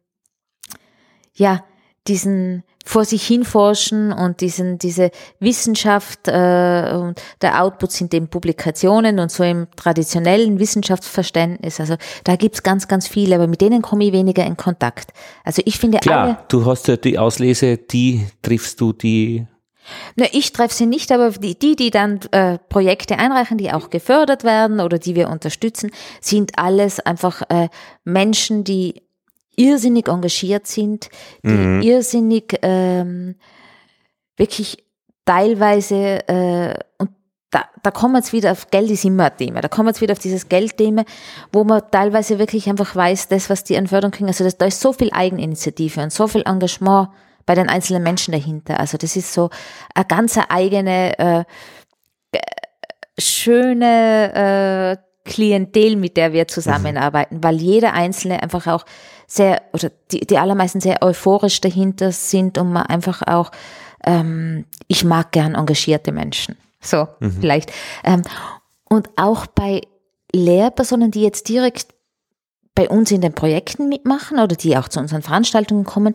ja, diesen vor sich hinforschen und diesen, diese Wissenschaft äh, und der Output sind eben Publikationen und so im traditionellen Wissenschaftsverständnis. Also da gibt's ganz, ganz viele, aber mit denen komme ich weniger in Kontakt. Also ich finde Klar, alle, du hast ja die Auslese, die triffst du, die na, ich treffe sie nicht, aber die, die, die dann äh, Projekte einreichen, die auch gefördert werden oder die wir unterstützen, sind alles einfach äh, Menschen, die irrsinnig engagiert sind, die mhm. irrsinnig ähm, wirklich teilweise äh, und da, da kommen wir jetzt wieder auf Geld ist immer ein Thema. Da kommen wir jetzt wieder auf dieses Geldthema, wo man teilweise wirklich einfach weiß, das, was die an Förderung kriegen, also das, da ist so viel Eigeninitiative und so viel Engagement bei den einzelnen Menschen dahinter. Also das ist so eine ganz eigene, äh, schöne äh, Klientel, mit der wir zusammenarbeiten, weil jeder Einzelne einfach auch sehr, oder die, die allermeisten sehr euphorisch dahinter sind und man einfach auch, ähm, ich mag gern engagierte Menschen. So, mhm. vielleicht. Ähm, und auch bei Lehrpersonen, die jetzt direkt bei uns in den Projekten mitmachen oder die auch zu unseren Veranstaltungen kommen,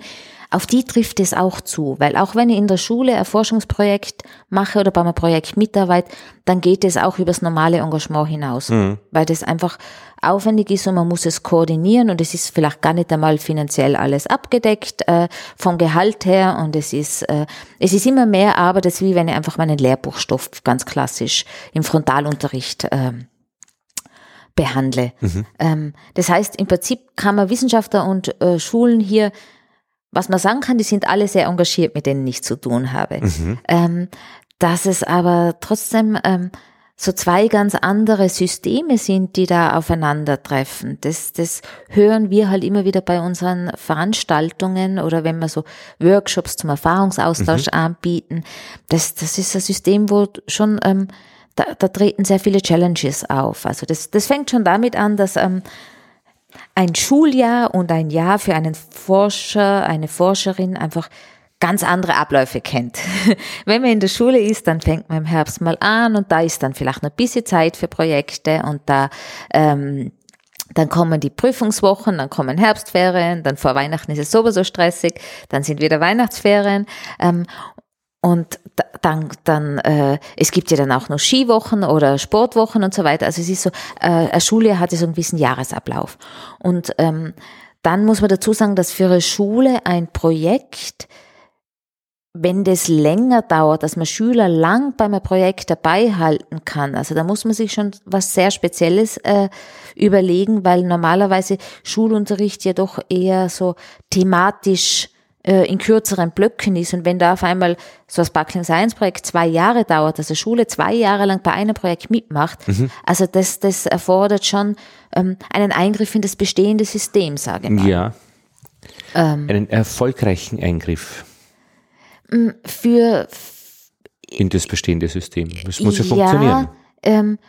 auf die trifft es auch zu, weil auch wenn ich in der Schule ein Forschungsprojekt mache oder bei einem Projekt mitarbeite, dann geht es auch übers normale Engagement hinaus, mhm. weil das einfach aufwendig ist und man muss es koordinieren und es ist vielleicht gar nicht einmal finanziell alles abgedeckt äh, vom Gehalt her und es ist äh, es ist immer mehr Arbeit, als wie wenn ich einfach meinen Lehrbuchstoff ganz klassisch im Frontalunterricht äh, behandle. Mhm. Ähm, das heißt, im Prinzip kann man Wissenschaftler und äh, Schulen hier was man sagen kann, die sind alle sehr engagiert, mit denen ich zu tun habe. Mhm. Ähm, dass es aber trotzdem ähm, so zwei ganz andere Systeme sind, die da aufeinandertreffen. Das, das hören wir halt immer wieder bei unseren Veranstaltungen oder wenn wir so Workshops zum Erfahrungsaustausch mhm. anbieten. Das, das ist ein System, wo schon ähm, da, da treten sehr viele Challenges auf. Also das, das fängt schon damit an, dass ähm, ein Schuljahr und ein Jahr für einen Forscher, eine Forscherin einfach ganz andere Abläufe kennt. Wenn man in der Schule ist, dann fängt man im Herbst mal an und da ist dann vielleicht noch ein bisschen Zeit für Projekte und da ähm, dann kommen die Prüfungswochen, dann kommen Herbstferien, dann vor Weihnachten ist es sowieso stressig, dann sind wieder Weihnachtsferien. Ähm, und dann, dann äh, es gibt ja dann auch noch Skiwochen oder Sportwochen und so weiter. Also es ist so, äh, eine Schule hat so einen gewissen Jahresablauf. Und ähm, dann muss man dazu sagen, dass für eine Schule ein Projekt, wenn das länger dauert, dass man Schüler lang beim Projekt dabei halten kann, also da muss man sich schon was sehr Spezielles äh, überlegen, weil normalerweise Schulunterricht ja doch eher so thematisch äh, in kürzeren Blöcken ist und wenn da auf einmal so das Buckling Science Projekt zwei Jahre dauert, also Schule zwei Jahre lang bei einem Projekt mitmacht, mhm. also das, das erfordert schon ähm, einen Eingriff in das bestehende System, sage ich mal. Ja. Ähm, einen erfolgreichen Eingriff. Für in das bestehende System. Es muss ja, ja funktionieren. Ähm,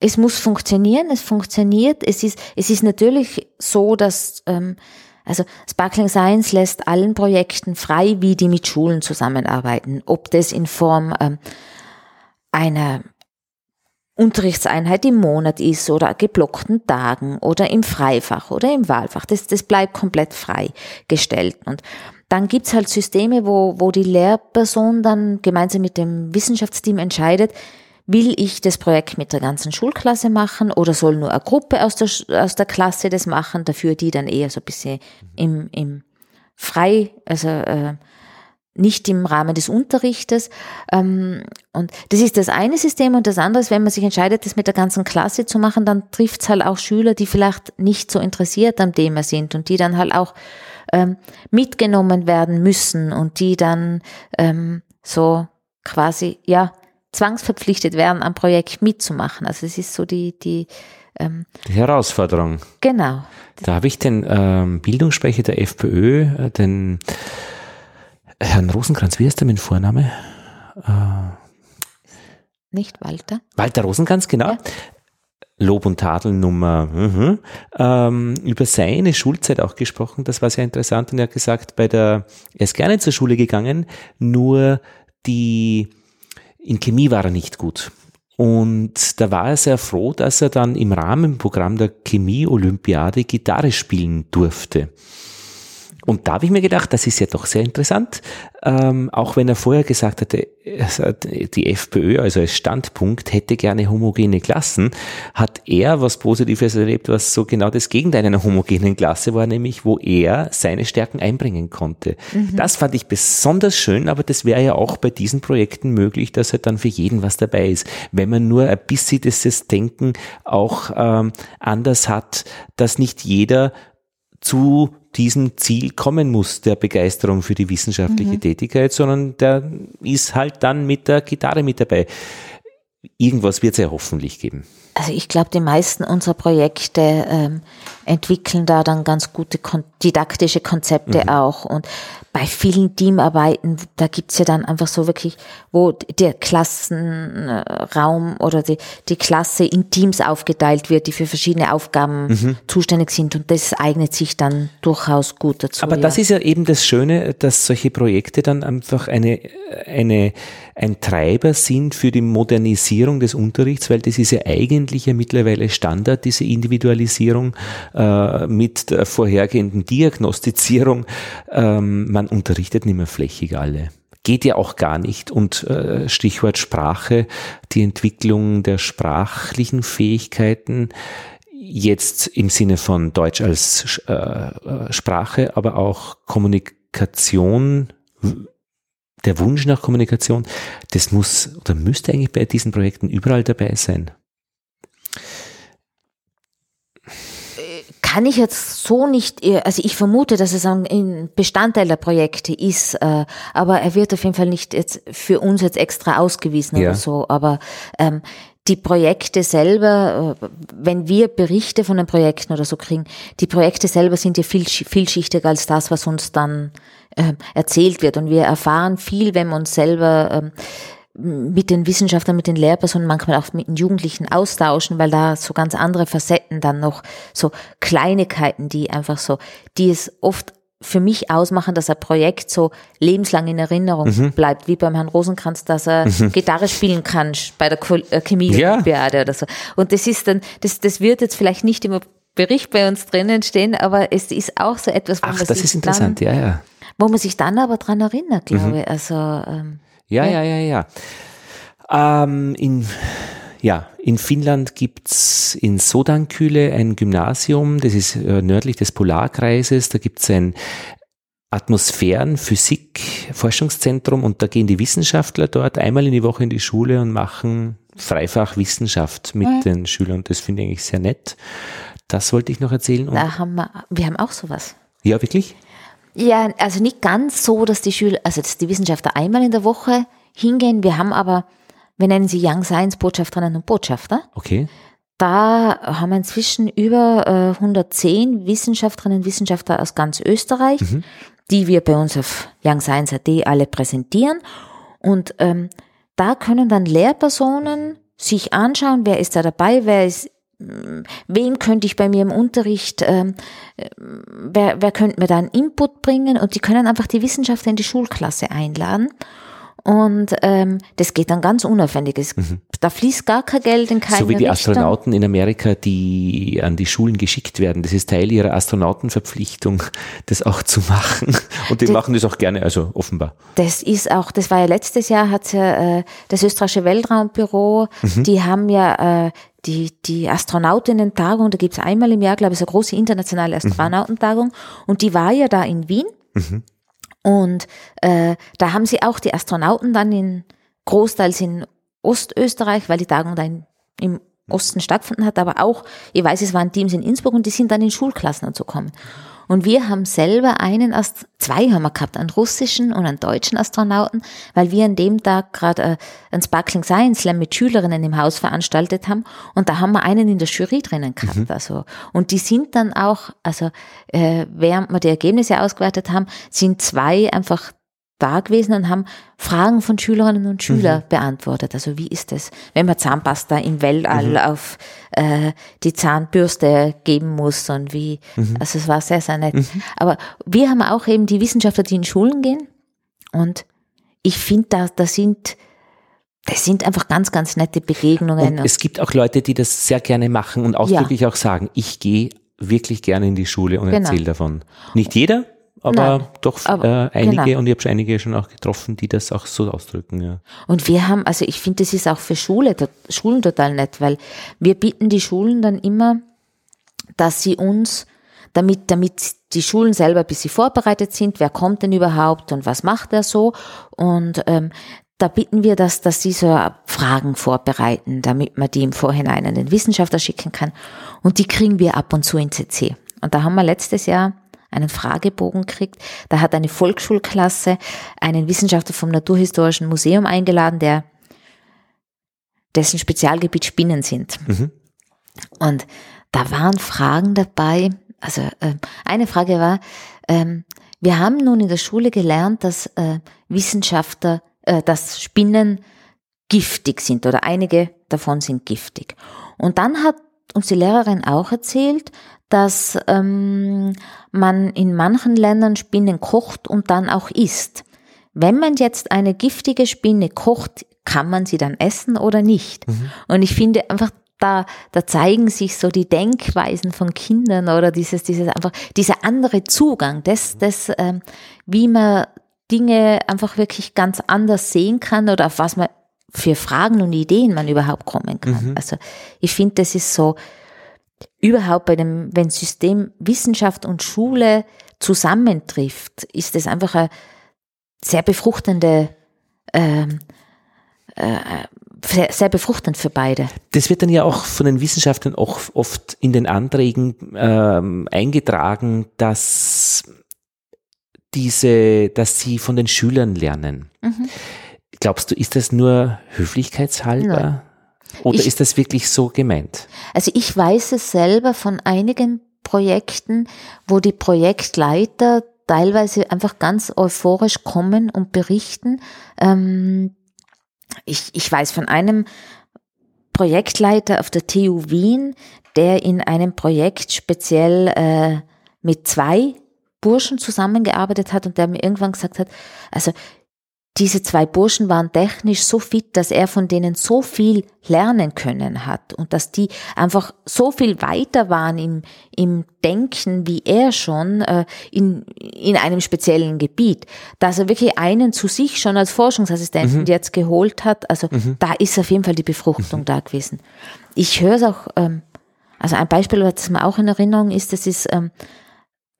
es muss funktionieren, es funktioniert. Es ist, es ist natürlich so, dass ähm, also Sparkling Science lässt allen Projekten frei, wie die mit Schulen zusammenarbeiten. Ob das in Form ähm, einer Unterrichtseinheit im Monat ist oder geblockten Tagen oder im Freifach oder im Wahlfach. Das, das bleibt komplett freigestellt. Und dann gibt's halt Systeme, wo, wo die Lehrperson dann gemeinsam mit dem Wissenschaftsteam entscheidet, will ich das Projekt mit der ganzen Schulklasse machen oder soll nur eine Gruppe aus der, aus der Klasse das machen, dafür die dann eher so ein bisschen im, im frei, also äh, nicht im Rahmen des Unterrichtes. Ähm, und das ist das eine System und das andere ist, wenn man sich entscheidet, das mit der ganzen Klasse zu machen, dann trifft es halt auch Schüler, die vielleicht nicht so interessiert am Thema sind und die dann halt auch ähm, mitgenommen werden müssen und die dann ähm, so quasi, ja, zwangsverpflichtet werden, am Projekt mitzumachen. Also es ist so die, die, ähm, die Herausforderung. Genau. Da habe ich den ähm, Bildungssprecher der FPÖ, äh, den Herrn Rosenkranz, wie ist der mit Vorname? Äh, Nicht Walter. Walter Rosenkranz, genau. Ja Lob und Tadel Nummer mhm, ähm, über seine Schulzeit auch gesprochen. Das war sehr interessant und er hat gesagt, bei der, er ist gerne zur Schule gegangen, nur die, in Chemie war er nicht gut. Und da war er sehr froh, dass er dann im Rahmenprogramm der Chemie-Olympiade Gitarre spielen durfte. Und da habe ich mir gedacht, das ist ja doch sehr interessant, ähm, auch wenn er vorher gesagt hatte, die FPÖ, also als Standpunkt, hätte gerne homogene Klassen, hat er was Positives erlebt, was so genau das Gegenteil einer homogenen Klasse war, nämlich wo er seine Stärken einbringen konnte. Mhm. Das fand ich besonders schön, aber das wäre ja auch bei diesen Projekten möglich, dass halt dann für jeden was dabei ist. Wenn man nur ein bisschen dieses Denken auch ähm, anders hat, dass nicht jeder zu diesem Ziel kommen muss, der Begeisterung für die wissenschaftliche mhm. Tätigkeit, sondern der ist halt dann mit der Gitarre mit dabei. Irgendwas wird es ja hoffentlich geben. Also ich glaube, die meisten unserer Projekte ähm, entwickeln da dann ganz gute kon didaktische Konzepte mhm. auch. Und bei vielen Teamarbeiten, da gibt's ja dann einfach so wirklich, wo der Klassenraum oder die, die Klasse in Teams aufgeteilt wird, die für verschiedene Aufgaben mhm. zuständig sind. Und das eignet sich dann durchaus gut dazu. Aber ja. das ist ja eben das Schöne, dass solche Projekte dann einfach eine, eine, ein Treiber sind für die Modernisierung des Unterrichts, weil das ist ja eigentlich ja mittlerweile Standard, diese Individualisierung äh, mit der vorhergehenden Diagnostizierung. Ähm, man unterrichtet nicht mehr flächig alle. Geht ja auch gar nicht. Und äh, Stichwort Sprache, die Entwicklung der sprachlichen Fähigkeiten, jetzt im Sinne von Deutsch als äh, äh Sprache, aber auch Kommunikation, der Wunsch nach Kommunikation, das muss oder müsste eigentlich bei diesen Projekten überall dabei sein. Kann ich jetzt so nicht, äh, also ich vermute, dass es ein Bestandteil der Projekte ist, äh, aber er wird auf jeden Fall nicht jetzt für uns jetzt extra ausgewiesen ja. oder so, aber ähm, die Projekte selber, äh, wenn wir Berichte von den Projekten oder so kriegen, die Projekte selber sind ja viel, vielschichtiger als das, was uns dann äh, erzählt wird und wir erfahren viel, wenn wir uns selber äh, mit den Wissenschaftlern, mit den Lehrpersonen, manchmal auch mit den Jugendlichen austauschen, weil da so ganz andere Facetten dann noch so Kleinigkeiten, die einfach so, die es oft für mich ausmachen, dass ein Projekt so lebenslang in Erinnerung mhm. bleibt, wie beim Herrn Rosenkranz, dass er mhm. Gitarre spielen kann bei der äh, Chemie-Olympiade ja. oder so. Und das ist dann, das, das wird jetzt vielleicht nicht im Bericht bei uns drinnen stehen, aber es ist auch so etwas, wo Ach, man das sich ist interessant, dann, ja, ja. Wo man sich dann aber dran erinnert, glaube mhm. ich. Also, ähm, ja, ja, ja, ja. ja. Ähm, in, ja, in Finnland gibt's in Sodankühle ein Gymnasium, das ist äh, nördlich des Polarkreises, da gibt's ein Atmosphären-Physik-Forschungszentrum und da gehen die Wissenschaftler dort einmal in die Woche in die Schule und machen Freifach Wissenschaft mit mhm. den Schülern. Das finde ich eigentlich sehr nett. Das wollte ich noch erzählen. Und da haben wir, wir haben auch sowas. Ja, wirklich? Ja, also nicht ganz so, dass die Schüler, also dass die Wissenschaftler einmal in der Woche hingehen. Wir haben aber, wir nennen sie Young Science Botschafterinnen und Botschafter. Okay. Da haben wir inzwischen über äh, 110 Wissenschaftlerinnen und Wissenschaftler aus ganz Österreich, mhm. die wir bei uns auf Young Science AD alle präsentieren. Und ähm, da können dann Lehrpersonen sich anschauen, wer ist da dabei, wer ist wem könnte ich bei mir im Unterricht, ähm, wer, wer könnte mir da einen Input bringen? Und die können einfach die Wissenschaftler in die Schulklasse einladen und ähm, das geht dann ganz unaufwendig. Mhm. Da fließt gar kein Geld in keine So wie die Richtung. Astronauten in Amerika, die an die Schulen geschickt werden. Das ist Teil ihrer Astronautenverpflichtung, das auch zu machen. Und die das, machen das auch gerne, also offenbar. Das ist auch, das war ja letztes Jahr, hat ja äh, das österreichische Weltraumbüro, mhm. die haben ja äh, die, die Astronautinnen-Tagung, da gibt's einmal im Jahr, glaube ich, so eine große internationale mhm. Astronautentagung. Mhm. Und die war ja da in Wien. Mhm. Und äh, da haben sie auch die Astronauten dann in großteils in Ostösterreich, weil die Tagung dann im Osten stattgefunden hat, aber auch, ich weiß, es waren Teams in Innsbruck und die sind dann in Schulklassen dazu gekommen. Und wir haben selber einen, zwei haben wir gehabt, einen russischen und einen deutschen Astronauten, weil wir an dem Tag gerade äh, ein Sparkling Science Slam mit Schülerinnen im Haus veranstaltet haben und da haben wir einen in der Jury drinnen gehabt. Mhm. Also und die sind dann auch, also äh, während wir die Ergebnisse ausgewertet haben, sind zwei einfach da gewesen und haben Fragen von Schülerinnen und Schülern mhm. beantwortet. Also wie ist es, wenn man Zahnpasta im Weltall mhm. auf äh, die Zahnbürste geben muss und wie, mhm. also es war sehr, sehr nett. Mhm. Aber wir haben auch eben die Wissenschaftler, die in Schulen gehen und ich finde, da, da sind das sind einfach ganz, ganz nette Begegnungen. Und es gibt auch Leute, die das sehr gerne machen und ausdrücklich ja. auch sagen, ich gehe wirklich gerne in die Schule und genau. erzähle davon. Nicht jeder, aber Nein, doch aber, äh, einige genau. und ich habe einige schon auch getroffen, die das auch so ausdrücken. Ja. Und wir haben, also ich finde, das ist auch für Schule, Schulen total nett, weil wir bieten die Schulen dann immer, dass sie uns, damit, damit die Schulen selber ein bisschen vorbereitet sind, wer kommt denn überhaupt und was macht er so und ähm, da bitten wir, dass, dass sie so Fragen vorbereiten, damit man die im Vorhinein an den Wissenschaftler schicken kann. Und die kriegen wir ab und zu in CC. Und da haben wir letztes Jahr einen Fragebogen kriegt. Da hat eine Volksschulklasse einen Wissenschaftler vom Naturhistorischen Museum eingeladen, der dessen Spezialgebiet Spinnen sind. Mhm. Und da waren Fragen dabei. Also äh, eine Frage war, ähm, wir haben nun in der Schule gelernt, dass äh, Wissenschaftler, äh, dass Spinnen giftig sind oder einige davon sind giftig. Und dann hat uns die Lehrerin auch erzählt, dass ähm, man in manchen Ländern Spinnen kocht und dann auch isst. Wenn man jetzt eine giftige Spinne kocht, kann man sie dann essen oder nicht? Mhm. Und ich finde einfach, da, da zeigen sich so die Denkweisen von Kindern oder dieses, dieses einfach, dieser andere Zugang, das, das, ähm, wie man Dinge einfach wirklich ganz anders sehen kann oder auf was man für Fragen und Ideen man überhaupt kommen kann. Mhm. Also ich finde, das ist so, überhaupt bei dem, wenn System Wissenschaft und Schule zusammentrifft, ist es einfach eine sehr befruchtende, ähm, äh, sehr, sehr befruchtend für beide. Das wird dann ja auch von den Wissenschaftlern auch oft in den Anträgen ähm, eingetragen, dass diese, dass sie von den Schülern lernen. Mhm. Glaubst du, ist das nur höflichkeitshalber? Nein. Oder ich, ist das wirklich so gemeint? Also ich weiß es selber von einigen Projekten, wo die Projektleiter teilweise einfach ganz euphorisch kommen und berichten. Ähm, ich, ich weiß von einem Projektleiter auf der TU Wien, der in einem Projekt speziell äh, mit zwei Burschen zusammengearbeitet hat und der mir irgendwann gesagt hat, also diese zwei Burschen waren technisch so fit, dass er von denen so viel lernen können hat und dass die einfach so viel weiter waren im, im Denken wie er schon äh, in, in einem speziellen Gebiet, dass er wirklich einen zu sich schon als Forschungsassistenten mhm. jetzt geholt hat. Also mhm. da ist auf jeden Fall die Befruchtung mhm. da gewesen. Ich höre es auch, ähm, also ein Beispiel, was mir auch in Erinnerung ist, das ist ähm,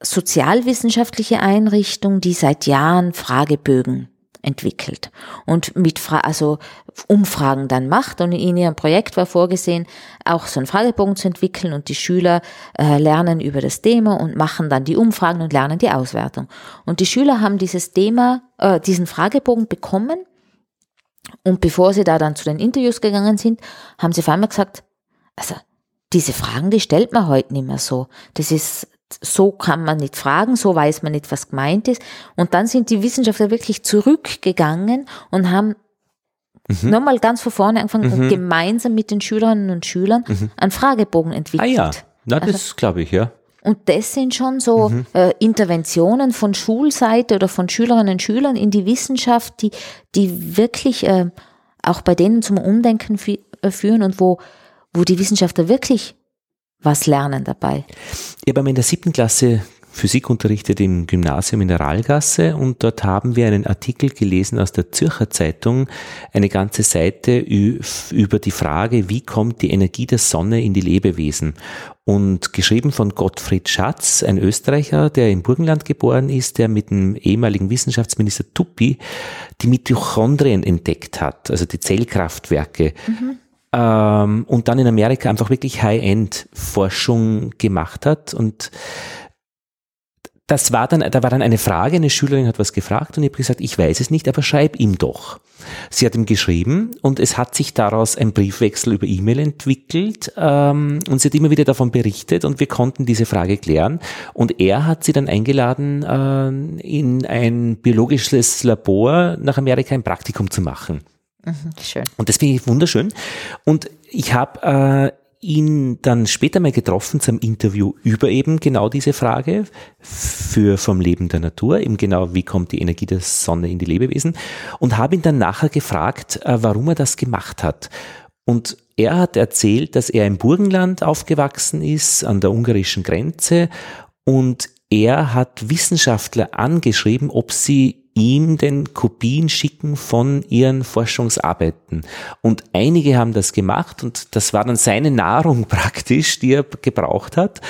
sozialwissenschaftliche Einrichtung, die seit Jahren Fragebögen entwickelt und mit Fra also Umfragen dann macht und in ihrem Projekt war vorgesehen, auch so einen Fragebogen zu entwickeln und die Schüler äh, lernen über das Thema und machen dann die Umfragen und lernen die Auswertung. Und die Schüler haben dieses Thema, äh, diesen Fragebogen bekommen und bevor sie da dann zu den Interviews gegangen sind, haben sie auf einmal gesagt, also diese Fragen, die stellt man heute nicht mehr so. Das ist so kann man nicht fragen, so weiß man nicht, was gemeint ist. Und dann sind die Wissenschaftler wirklich zurückgegangen und haben mhm. nochmal ganz von vorne angefangen mhm. und gemeinsam mit den Schülerinnen und Schülern mhm. einen Fragebogen entwickelt. Ah ja, Na, das also, glaube ich, ja. Und das sind schon so mhm. äh, Interventionen von Schulseite oder von Schülerinnen und Schülern in die Wissenschaft, die, die wirklich äh, auch bei denen zum Umdenken äh, führen und wo, wo die Wissenschaftler wirklich was lernen dabei. Ich habe in der siebten Klasse Physik unterrichtet im Gymnasium in der Rallgasse und dort haben wir einen Artikel gelesen aus der Zürcher Zeitung, eine ganze Seite über die Frage, wie kommt die Energie der Sonne in die Lebewesen? Und geschrieben von Gottfried Schatz, ein Österreicher, der im Burgenland geboren ist, der mit dem ehemaligen Wissenschaftsminister Tuppi die Mitochondrien entdeckt hat, also die Zellkraftwerke. Mhm ähm, und dann in Amerika einfach wirklich High-End-Forschung gemacht hat und das war dann, da war dann eine Frage, eine Schülerin hat was gefragt und ich habe gesagt, ich weiß es nicht, aber schreib ihm doch. Sie hat ihm geschrieben und es hat sich daraus ein Briefwechsel über E-Mail entwickelt ähm, und sie hat immer wieder davon berichtet und wir konnten diese Frage klären und er hat sie dann eingeladen, äh, in ein biologisches Labor nach Amerika ein Praktikum zu machen. Schön. Und das finde ich wunderschön. Und ich habe äh, ihn dann später mal getroffen zum Interview über eben genau diese Frage für vom Leben der Natur, eben genau wie kommt die Energie der Sonne in die Lebewesen und habe ihn dann nachher gefragt, äh, warum er das gemacht hat. Und er hat erzählt, dass er im Burgenland aufgewachsen ist, an der ungarischen Grenze und er hat Wissenschaftler angeschrieben, ob sie ihm den Kopien schicken von ihren Forschungsarbeiten. Und einige haben das gemacht und das war dann seine Nahrung praktisch, die er gebraucht hat.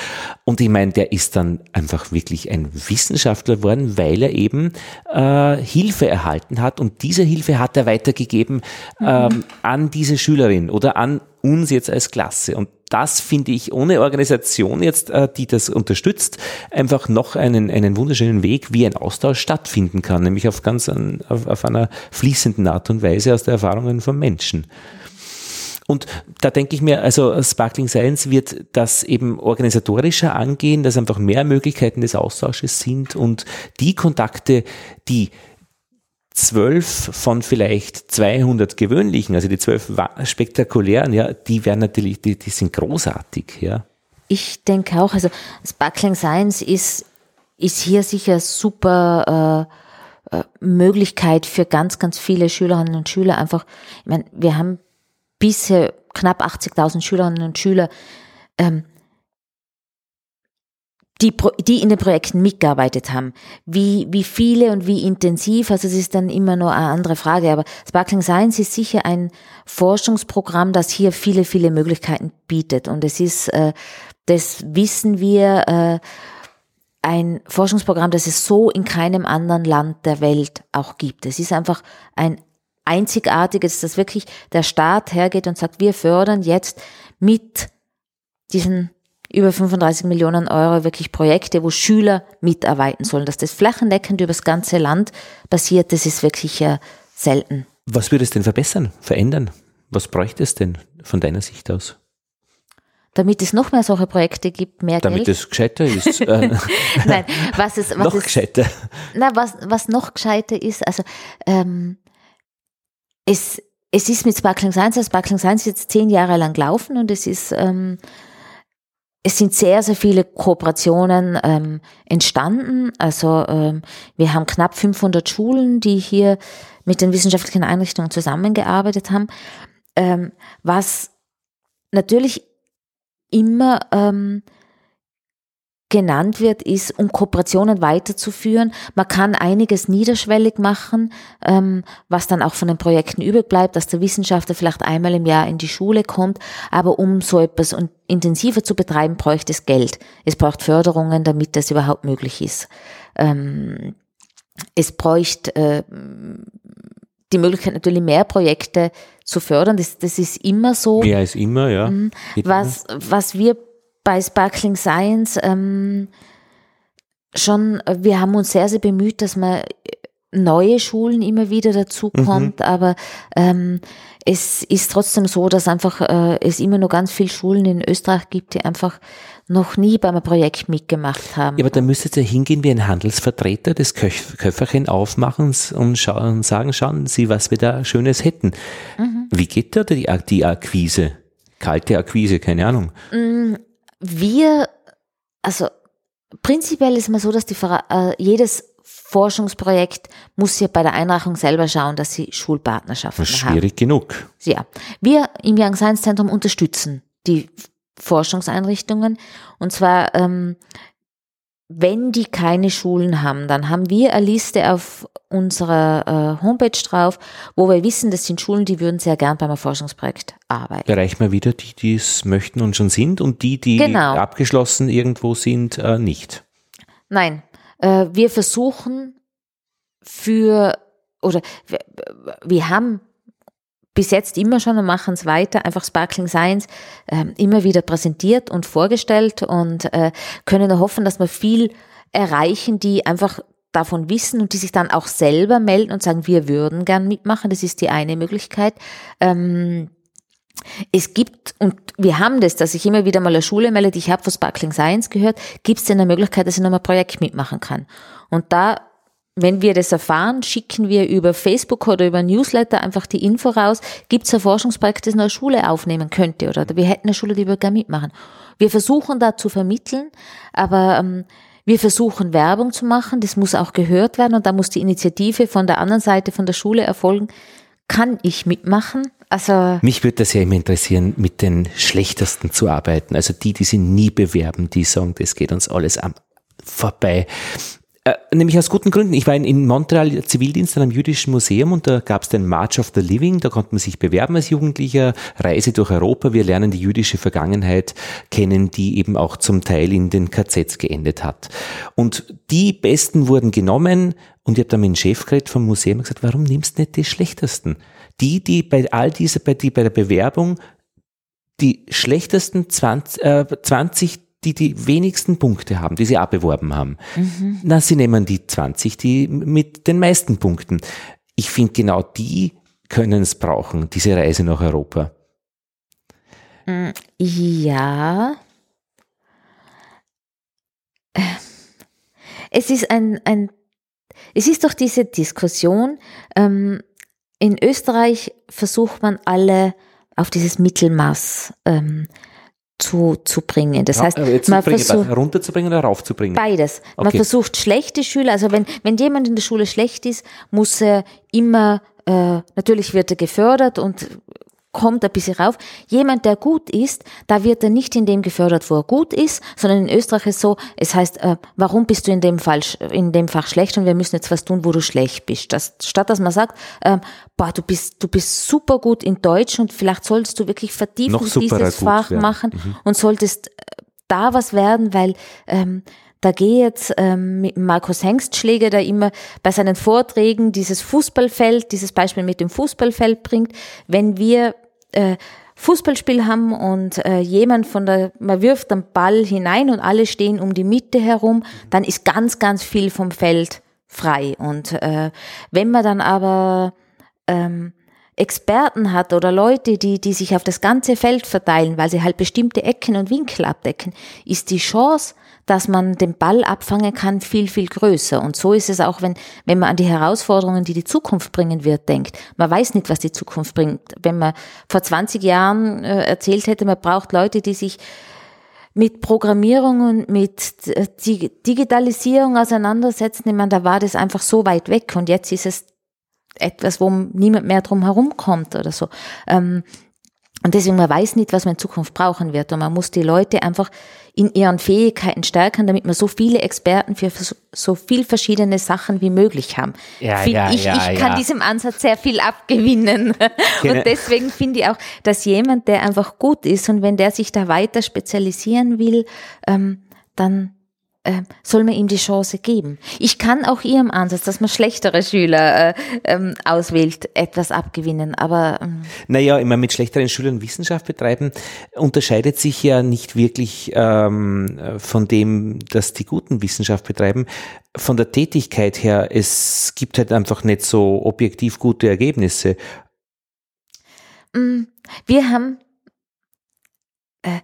Und ich meine, der ist dann einfach wirklich ein Wissenschaftler geworden, weil er eben äh, Hilfe erhalten hat und diese Hilfe hat er weitergegeben ähm, an diese Schülerin oder an uns jetzt als Klasse. Und das finde ich ohne Organisation jetzt, äh, die das unterstützt, einfach noch einen, einen wunderschönen Weg, wie ein Austausch stattfinden kann, nämlich auf ganz an, auf, auf einer fließenden Art und Weise aus der Erfahrungen von Menschen. Und da denke ich mir, also Sparkling Science wird das eben organisatorischer angehen, dass einfach mehr Möglichkeiten des Austausches sind und die Kontakte, die zwölf von vielleicht 200 gewöhnlichen, also die zwölf spektakulären, ja, die werden natürlich, die, die sind großartig, ja. Ich denke auch, also Sparkling Science ist, ist hier sicher super äh, äh, Möglichkeit für ganz, ganz viele Schülerinnen und Schüler einfach, ich meine, wir haben bisher knapp 80.000 Schülerinnen und Schüler, ähm, die, die in den Projekten mitgearbeitet haben. Wie, wie viele und wie intensiv, also es ist dann immer nur eine andere Frage, aber Sparkling Science ist sicher ein Forschungsprogramm, das hier viele, viele Möglichkeiten bietet. Und es ist, äh, das wissen wir, äh, ein Forschungsprogramm, das es so in keinem anderen Land der Welt auch gibt. Es ist einfach ein einzigartiges, dass wirklich der Staat hergeht und sagt, wir fördern jetzt mit diesen über 35 Millionen Euro wirklich Projekte, wo Schüler mitarbeiten sollen. Dass das flächendeckend über das ganze Land passiert, das ist wirklich äh, selten. Was würde es denn verbessern, verändern? Was bräuchte es denn von deiner Sicht aus? Damit es noch mehr solche Projekte gibt, mehr Damit Geld. es gescheiter ist. Äh, Nein, was es, was noch es, gescheiter. Na, was, was noch gescheiter ist, also ähm, es, es ist mit Sparkling Science, also Sparkling Science ist jetzt zehn Jahre lang laufen und es ist ähm, es sind sehr, sehr viele Kooperationen ähm, entstanden. Also ähm, wir haben knapp 500 Schulen, die hier mit den wissenschaftlichen Einrichtungen zusammengearbeitet haben, ähm, was natürlich immer ähm, genannt wird, ist, um Kooperationen weiterzuführen. Man kann einiges niederschwellig machen, ähm, was dann auch von den Projekten übrig bleibt, dass der Wissenschaftler vielleicht einmal im Jahr in die Schule kommt. Aber um so etwas intensiver zu betreiben, bräuchte es Geld. Es braucht Förderungen, damit das überhaupt möglich ist. Ähm, es bräuchte äh, die Möglichkeit natürlich mehr Projekte zu fördern. Das, das ist immer so. Mehr ist immer, ja. Mhm. Was, was wir bei Sparkling Science ähm, schon, wir haben uns sehr, sehr bemüht, dass man neue Schulen immer wieder dazu mhm. kommt, mhm. aber ähm, es ist trotzdem so, dass einfach äh, es immer noch ganz viele Schulen in Österreich gibt, die einfach noch nie beim Projekt mitgemacht haben. Ja, aber da müsstet ihr hingehen wie ein Handelsvertreter, das Köfferchen aufmachen und, schauen, und sagen, schauen Sie, was wir da Schönes hätten. Mhm. Wie geht da die, die Akquise? Kalte Akquise, keine Ahnung. Mhm wir, also prinzipiell ist mal so, dass die, äh, jedes Forschungsprojekt muss ja bei der Einreichung selber schauen, dass sie Schulpartnerschaften haben. Schwierig genug. Ja. Wir im Young Science Zentrum unterstützen die Forschungseinrichtungen und zwar ähm, wenn die keine Schulen haben, dann haben wir eine Liste auf unserer äh, Homepage drauf, wo wir wissen, das sind Schulen, die würden sehr gern beim Forschungsprojekt arbeiten. Erreichen wir wieder die, die es möchten und schon sind und die, die genau. abgeschlossen irgendwo sind, äh, nicht? Nein, äh, wir versuchen für, oder wir, wir haben bis jetzt immer schon und machen es weiter, einfach Sparkling Science äh, immer wieder präsentiert und vorgestellt und äh, können hoffen, dass wir viel erreichen, die einfach davon wissen und die sich dann auch selber melden und sagen, wir würden gern mitmachen. Das ist die eine Möglichkeit. Ähm, es gibt, und wir haben das, dass ich immer wieder mal eine Schule melde, ich habe von Sparkling Science gehört, gibt es denn eine Möglichkeit, dass ich nochmal ein Projekt mitmachen kann. Und da, wenn wir das erfahren, schicken wir über Facebook oder über Newsletter einfach die Info raus, gibt es ein Forschungsprojekt, das eine Schule aufnehmen könnte oder wir hätten eine Schule, die wir gerne mitmachen. Wir versuchen da zu vermitteln, aber ähm, wir versuchen Werbung zu machen, das muss auch gehört werden und da muss die Initiative von der anderen Seite von der Schule erfolgen. Kann ich mitmachen? Also Mich würde das ja immer interessieren, mit den Schlechtesten zu arbeiten. Also die, die sich nie bewerben, die sagen, das geht uns alles am vorbei. Äh, nämlich aus guten Gründen. Ich war in, in Montreal Zivildienst an einem jüdischen Museum und da gab es den March of the Living, da konnte man sich bewerben als Jugendlicher, Reise durch Europa, wir lernen die jüdische Vergangenheit kennen, die eben auch zum Teil in den KZs geendet hat. Und die Besten wurden genommen und ich habe dann mit dem Chef geredet vom Museum gesagt, warum nimmst du nicht die Schlechtesten? Die, die bei all dieser, bei, die bei der Bewerbung die schlechtesten 20, äh, 20 die die wenigsten Punkte haben, die sie abbeworben haben. Mhm. Na, sie nehmen die 20, die mit den meisten Punkten. Ich finde, genau die können es brauchen, diese Reise nach Europa. Mm, ja. Es ist ein, ein es ist doch diese Diskussion, ähm, in Österreich versucht man alle auf dieses Mittelmaß ähm, zu, zu bringen. Das heißt, äh, man versucht runterzubringen oder raufzubringen. Beides. Okay. Man versucht schlechte Schüler, also wenn wenn jemand in der Schule schlecht ist, muss er immer äh, natürlich wird er gefördert und kommt ein bisschen rauf. Jemand, der gut ist, da wird er nicht in dem gefördert, wo er gut ist, sondern in Österreich ist so, es heißt, äh, warum bist du in dem Fall, in dem Fach schlecht und wir müssen jetzt was tun, wo du schlecht bist. Das, statt dass man sagt, äh, boah, du bist, du bist super gut in Deutsch und vielleicht solltest du wirklich vertiefen dieses Fach werden. machen mhm. und solltest äh, da was werden, weil ähm, da gehe jetzt ähm, mit Markus Hengstschläger, der immer bei seinen Vorträgen dieses Fußballfeld, dieses Beispiel mit dem Fußballfeld bringt. Wenn wir äh, Fußballspiel haben und äh, jemand von der, man wirft den Ball hinein und alle stehen um die Mitte herum, dann ist ganz, ganz viel vom Feld frei. Und äh, wenn man dann aber ähm, Experten hat oder Leute, die, die sich auf das ganze Feld verteilen, weil sie halt bestimmte Ecken und Winkel abdecken, ist die Chance, dass man den Ball abfangen kann, viel, viel größer. Und so ist es auch, wenn, wenn man an die Herausforderungen, die die Zukunft bringen wird, denkt. Man weiß nicht, was die Zukunft bringt. Wenn man vor 20 Jahren äh, erzählt hätte, man braucht Leute, die sich mit Programmierung und mit äh, Digitalisierung auseinandersetzen, ich meine, da war das einfach so weit weg und jetzt ist es etwas, wo niemand mehr drum herum kommt oder so. Ähm, und deswegen, man weiß nicht, was man in Zukunft brauchen wird. Und man muss die Leute einfach in ihren Fähigkeiten stärken, damit wir so viele Experten für so viel verschiedene Sachen wie möglich haben. Ja, ja, ich, ja, ich kann diesem Ansatz sehr viel abgewinnen. Genau. Und deswegen finde ich auch, dass jemand, der einfach gut ist und wenn der sich da weiter spezialisieren will, ähm, dann äh, soll man ihm die Chance geben. Ich kann auch Ihrem Ansatz, dass man schlechtere Schüler äh, ähm, auswählt, etwas abgewinnen, aber... Ähm. Naja, immer mit schlechteren Schülern Wissenschaft betreiben, unterscheidet sich ja nicht wirklich ähm, von dem, dass die guten Wissenschaft betreiben. Von der Tätigkeit her, es gibt halt einfach nicht so objektiv gute Ergebnisse. Mm, wir haben, äh,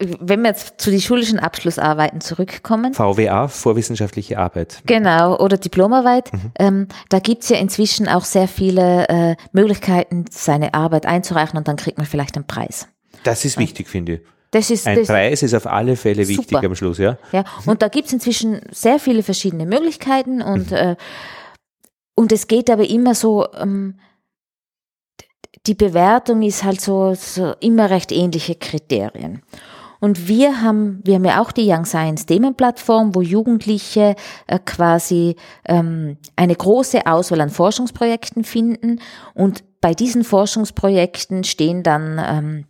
wenn wir jetzt zu den schulischen Abschlussarbeiten zurückkommen. VWA, vorwissenschaftliche Arbeit. Genau, oder Diplomarbeit. Mhm. Ähm, da gibt's ja inzwischen auch sehr viele äh, Möglichkeiten, seine Arbeit einzureichen und dann kriegt man vielleicht einen Preis. Das ist wichtig, finde ich. Das ist, Ein das Preis ist auf alle Fälle super. wichtig am Schluss, ja. Ja, und da gibt's inzwischen sehr viele verschiedene Möglichkeiten und, mhm. äh, und es geht aber immer so, ähm, die Bewertung ist halt so, so immer recht ähnliche Kriterien. Und wir haben, wir haben ja auch die Young Science Themenplattform, wo Jugendliche äh, quasi ähm, eine große Auswahl an Forschungsprojekten finden. Und bei diesen Forschungsprojekten stehen dann ähm,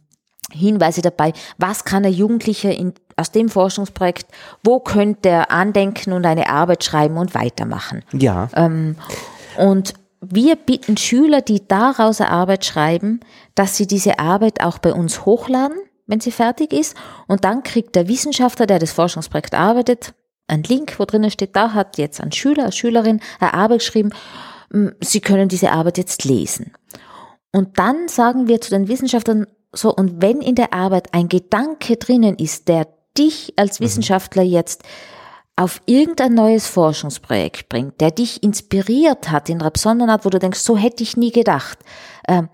Hinweise dabei, was kann ein Jugendlicher in, aus dem Forschungsprojekt, wo könnte er andenken und eine Arbeit schreiben und weitermachen. Ja. Ähm, und wir bitten Schüler, die daraus eine Arbeit schreiben, dass sie diese Arbeit auch bei uns hochladen wenn sie fertig ist. Und dann kriegt der Wissenschaftler, der das Forschungsprojekt arbeitet, einen Link, wo drinnen steht, da hat jetzt ein Schüler, eine Schülerin eine Arbeit geschrieben, Sie können diese Arbeit jetzt lesen. Und dann sagen wir zu den Wissenschaftlern so, und wenn in der Arbeit ein Gedanke drinnen ist, der dich als mhm. Wissenschaftler jetzt auf irgendein neues Forschungsprojekt bringt, der dich inspiriert hat in einer besonderen Art, wo du denkst, so hätte ich nie gedacht, äh,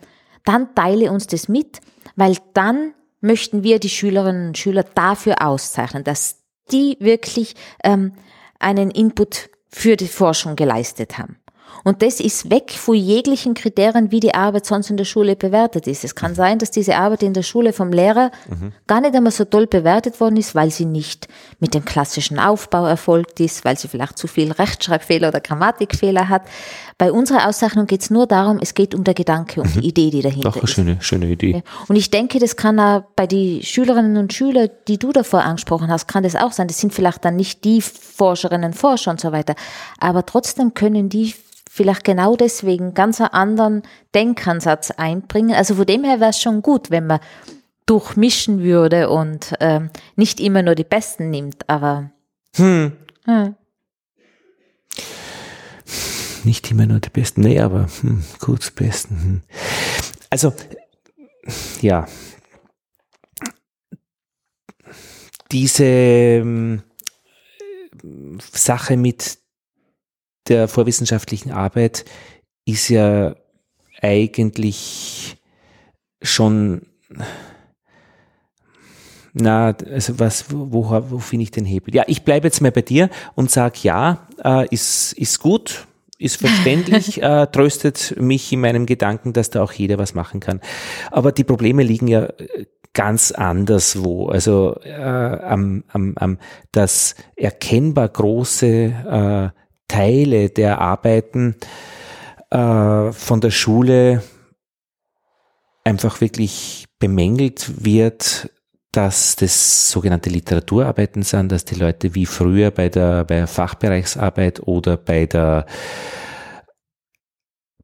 dann teile uns das mit, weil dann möchten wir die Schülerinnen und Schüler dafür auszeichnen, dass die wirklich ähm, einen Input für die Forschung geleistet haben. Und das ist weg von jeglichen Kriterien, wie die Arbeit sonst in der Schule bewertet ist. Es kann sein, dass diese Arbeit in der Schule vom Lehrer mhm. gar nicht einmal so toll bewertet worden ist, weil sie nicht mit dem klassischen Aufbau erfolgt ist, weil sie vielleicht zu viel Rechtschreibfehler oder Grammatikfehler hat. Bei unserer Auszeichnung geht es nur darum, es geht um der Gedanke, um mhm. die Idee, die dahinter Doch, eine ist. Schöne, schöne Idee. Und ich denke, das kann auch bei den Schülerinnen und Schülern, die du davor angesprochen hast, kann das auch sein. Das sind vielleicht dann nicht die Forscherinnen und Forscher und so weiter. Aber trotzdem können die vielleicht genau deswegen ganz einen anderen Denkansatz einbringen. Also von dem her wäre es schon gut, wenn man durchmischen würde und ähm, nicht immer nur die Besten nimmt, aber hm. Hm. Nicht immer nur die Besten, nee, aber hm, gut, Besten. Hm. Also, ja. Diese ähm, Sache mit der vorwissenschaftlichen Arbeit ist ja eigentlich schon, na, also was, wo, wo finde ich den Hebel? Ja, ich bleibe jetzt mal bei dir und sag ja, äh, ist, ist gut, ist verständlich, äh, tröstet mich in meinem Gedanken, dass da auch jeder was machen kann. Aber die Probleme liegen ja äh, ganz anderswo. Also äh, am, am, am das erkennbar große äh, Teile der Arbeiten äh, von der Schule einfach wirklich bemängelt wird, dass das sogenannte Literaturarbeiten sind, dass die Leute wie früher bei der, bei der Fachbereichsarbeit oder bei der,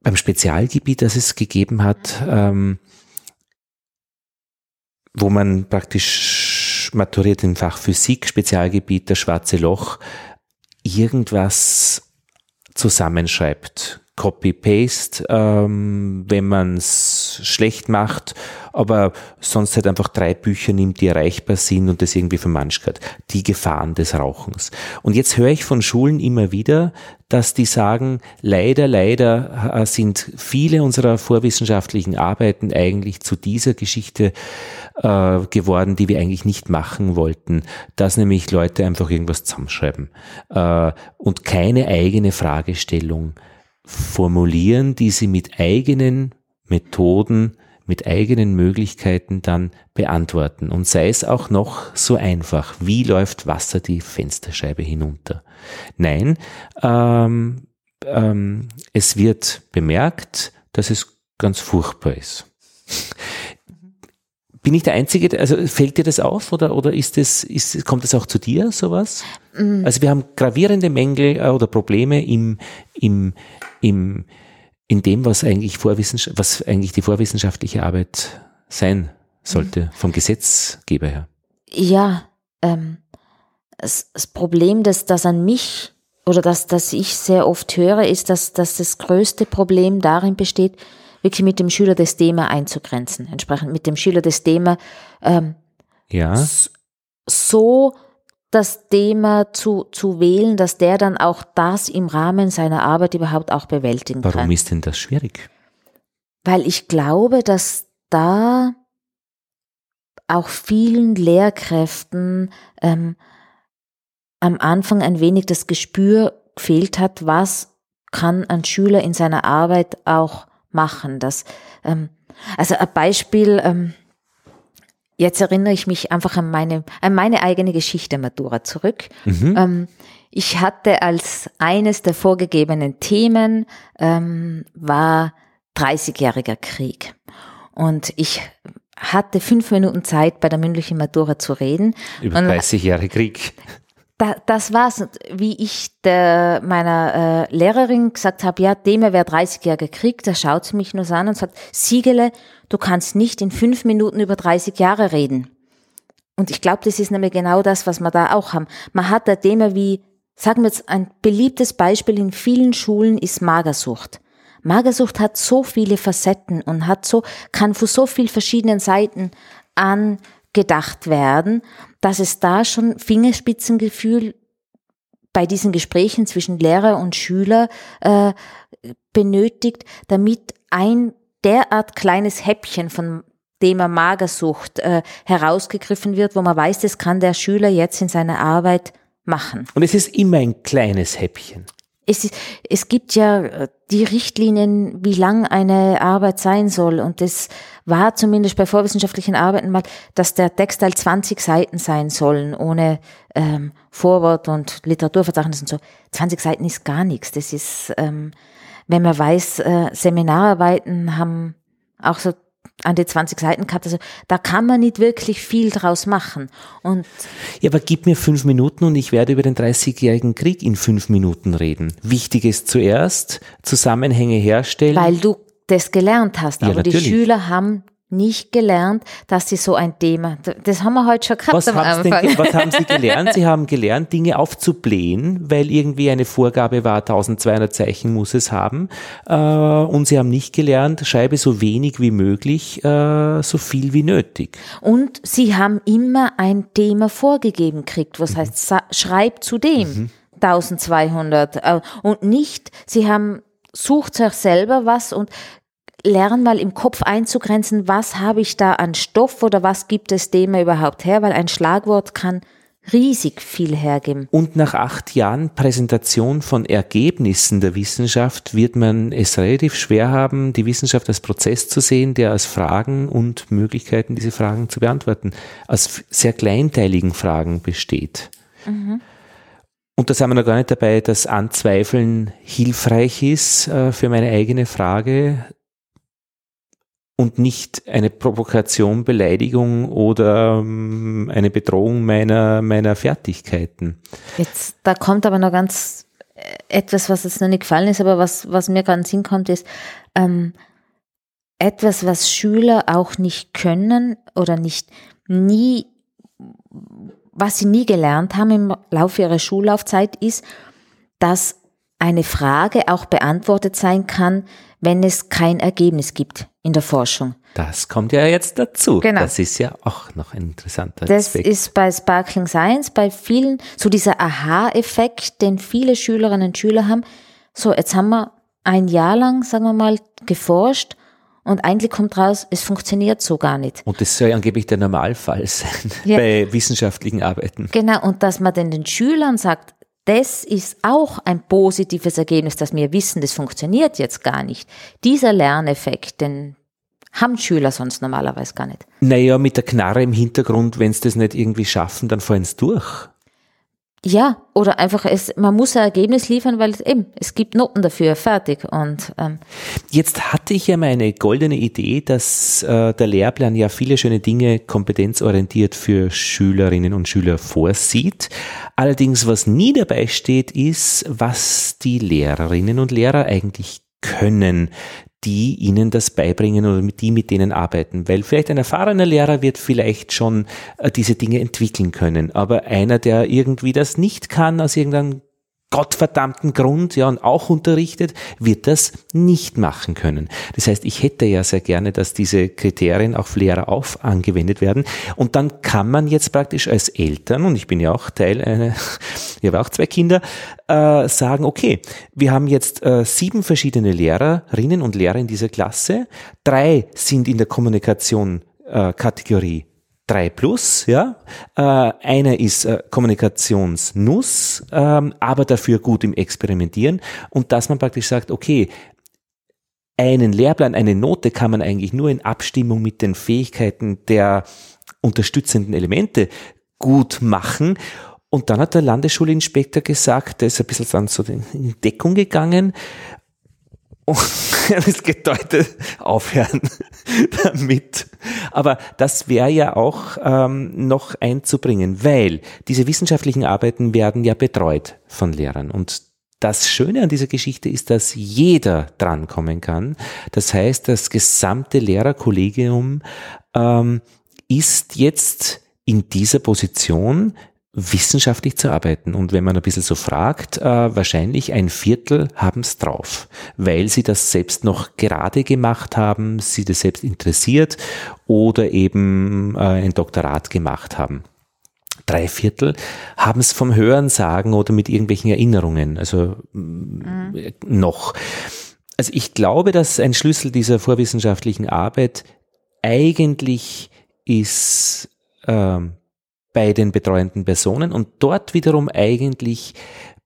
beim Spezialgebiet, das es gegeben hat, ähm, wo man praktisch maturiert im Fach Physik, Spezialgebiet, das schwarze Loch, irgendwas zusammenschreibt. Copy-Paste, ähm, wenn man es schlecht macht, aber sonst halt einfach drei Bücher nimmt, die erreichbar sind und das irgendwie vermanschert. Die Gefahren des Rauchens. Und jetzt höre ich von Schulen immer wieder, dass die sagen, leider, leider äh, sind viele unserer vorwissenschaftlichen Arbeiten eigentlich zu dieser Geschichte äh, geworden, die wir eigentlich nicht machen wollten, dass nämlich Leute einfach irgendwas zusammenschreiben äh, und keine eigene Fragestellung formulieren, die sie mit eigenen Methoden, mit eigenen Möglichkeiten dann beantworten. Und sei es auch noch so einfach, wie läuft Wasser die Fensterscheibe hinunter? Nein, ähm, ähm, es wird bemerkt, dass es ganz furchtbar ist. Bin ich der Einzige, also fällt dir das auf oder, oder ist das, ist, kommt das auch zu dir, sowas? Mhm. Also wir haben gravierende Mängel äh, oder Probleme im, im, im, in dem, was eigentlich Vorwissenschaft, was eigentlich die vorwissenschaftliche Arbeit sein sollte, mhm. vom Gesetzgeber her. Ja, ähm, das, das Problem, das, das an mich oder das, das ich sehr oft höre, ist, dass, dass das größte Problem darin besteht, wirklich mit dem Schüler das Thema einzugrenzen, entsprechend mit dem Schüler das Thema ähm, ja. so das Thema zu, zu wählen, dass der dann auch das im Rahmen seiner Arbeit überhaupt auch bewältigen Warum kann. Warum ist denn das schwierig? Weil ich glaube, dass da auch vielen Lehrkräften ähm, am Anfang ein wenig das Gespür gefehlt hat, was kann ein Schüler in seiner Arbeit auch machen. Das, ähm, also ein Beispiel, ähm, jetzt erinnere ich mich einfach an meine, an meine eigene Geschichte Matura zurück. Mhm. Ähm, ich hatte als eines der vorgegebenen Themen ähm, war 30-jähriger Krieg. Und ich hatte fünf Minuten Zeit, bei der mündlichen Matura zu reden. Über 30 Jahre Krieg da, das war's. Wie ich der, meiner äh, Lehrerin gesagt habe, ja, dem wäre 30 Jahre gekriegt, da schaut sie mich nur an und sagt, Siegele, du kannst nicht in fünf Minuten über 30 Jahre reden. und ich glaube, das ist nämlich genau das, was wir da auch haben. Man hat da Thema wie, sagen wir jetzt, ein beliebtes Beispiel in vielen Schulen ist Magersucht. Magersucht hat so viele Facetten und hat so, kann von so vielen verschiedenen Seiten angedacht werden, dass es da schon Fingerspitzengefühl bei diesen Gesprächen zwischen Lehrer und Schüler äh, benötigt, damit ein derart kleines Häppchen von Thema Magersucht äh, herausgegriffen wird, wo man weiß, das kann der Schüler jetzt in seiner Arbeit machen. Und es ist immer ein kleines Häppchen. Es, es gibt ja äh, die Richtlinien, wie lang eine Arbeit sein soll. Und das war zumindest bei vorwissenschaftlichen Arbeiten mal, dass der Textteil 20 Seiten sein sollen, ohne ähm, Vorwort und Literaturverzeichnis und so. 20 Seiten ist gar nichts. Das ist, ähm, wenn man weiß, äh, Seminararbeiten haben auch so an die 20 Seiten. Also da kann man nicht wirklich viel draus machen. Und ja, aber gib mir fünf Minuten und ich werde über den 30-jährigen Krieg in fünf Minuten reden. Wichtig ist zuerst Zusammenhänge herstellen. Weil du das gelernt hast. Aber ja, die Schüler haben nicht gelernt, dass sie so ein Thema, das haben wir heute schon gehabt was am Anfang. Denn, was haben sie gelernt? Sie haben gelernt, Dinge aufzublähen, weil irgendwie eine Vorgabe war, 1200 Zeichen muss es haben. Äh, und sie haben nicht gelernt, schreibe so wenig wie möglich, äh, so viel wie nötig. Und sie haben immer ein Thema vorgegeben gekriegt, was mhm. heißt, schreib zu dem. Mhm. 1200 äh, und nicht, sie haben sucht sich selber was und lern mal im Kopf einzugrenzen, was habe ich da an Stoff oder was gibt das Thema überhaupt her, weil ein Schlagwort kann riesig viel hergeben. Und nach acht Jahren Präsentation von Ergebnissen der Wissenschaft wird man es relativ schwer haben, die Wissenschaft als Prozess zu sehen, der aus Fragen und Möglichkeiten, diese Fragen zu beantworten, aus sehr kleinteiligen Fragen besteht. Mhm. Und da sind wir noch gar nicht dabei, dass Anzweifeln hilfreich ist äh, für meine eigene Frage, und nicht eine Provokation, Beleidigung oder ähm, eine Bedrohung meiner, meiner Fertigkeiten. Jetzt, da kommt aber noch ganz äh, etwas, was jetzt noch nicht gefallen ist, aber was, was mir gerade in den Sinn kommt, ist ähm, etwas, was Schüler auch nicht können oder nicht nie, was sie nie gelernt haben im Laufe ihrer Schullaufzeit, ist, dass eine Frage auch beantwortet sein kann, wenn es kein Ergebnis gibt in der Forschung. Das kommt ja jetzt dazu. Genau. Das ist ja auch noch ein interessanter das Aspekt. Das ist bei Sparkling Science, bei vielen, so dieser Aha-Effekt, den viele Schülerinnen und Schüler haben. So, jetzt haben wir ein Jahr lang, sagen wir mal, geforscht und eigentlich kommt raus, es funktioniert so gar nicht. Und das soll angeblich der Normalfall sein ja. bei wissenschaftlichen Arbeiten. Genau, und dass man denn den Schülern sagt, das ist auch ein positives Ergebnis, dass wir wissen, das funktioniert jetzt gar nicht. Dieser Lerneffekt, den haben Schüler sonst normalerweise gar nicht. Naja, mit der Knarre im Hintergrund, wenn sie das nicht irgendwie schaffen, dann fallen sie durch. Ja, oder einfach es, man muss ein Ergebnis liefern, weil es eben, es gibt Noten dafür, fertig. Und ähm. jetzt hatte ich ja meine goldene Idee, dass äh, der Lehrplan ja viele schöne Dinge kompetenzorientiert für Schülerinnen und Schüler vorsieht. Allerdings, was nie dabei steht, ist, was die Lehrerinnen und Lehrer eigentlich können die ihnen das beibringen oder mit die mit denen arbeiten. Weil vielleicht ein erfahrener Lehrer wird vielleicht schon äh, diese Dinge entwickeln können, aber einer, der irgendwie das nicht kann, aus irgendeinem gottverdammten Grund, ja, und auch unterrichtet, wird das nicht machen können. Das heißt, ich hätte ja sehr gerne, dass diese Kriterien auf Lehrer auf angewendet werden. Und dann kann man jetzt praktisch als Eltern, und ich bin ja auch Teil einer, ich habe auch zwei Kinder, äh, sagen, okay, wir haben jetzt äh, sieben verschiedene Lehrerinnen und Lehrer in dieser Klasse. Drei sind in der Kommunikation äh, Kategorie 3 Plus, ja. Äh, einer ist äh, Kommunikationsnuss, ähm, aber dafür gut im Experimentieren und dass man praktisch sagt, okay, einen Lehrplan, eine Note kann man eigentlich nur in Abstimmung mit den Fähigkeiten der unterstützenden Elemente gut machen. Und dann hat der Landesschulinspektor gesagt, der ist ein bisschen dann so in Deckung gegangen, es gedeutet, aufhören damit. Aber das wäre ja auch ähm, noch einzubringen, weil diese wissenschaftlichen Arbeiten werden ja betreut von Lehrern. Und das Schöne an dieser Geschichte ist, dass jeder drankommen kann. Das heißt, das gesamte Lehrerkollegium ähm, ist jetzt in dieser Position wissenschaftlich zu arbeiten. Und wenn man ein bisschen so fragt, äh, wahrscheinlich ein Viertel haben es drauf, weil sie das selbst noch gerade gemacht haben, sie das selbst interessiert oder eben äh, ein Doktorat gemacht haben. Drei Viertel haben es vom Hören sagen oder mit irgendwelchen Erinnerungen, also mhm. noch. Also ich glaube, dass ein Schlüssel dieser vorwissenschaftlichen Arbeit eigentlich ist ähm, bei den betreuenden Personen und dort wiederum eigentlich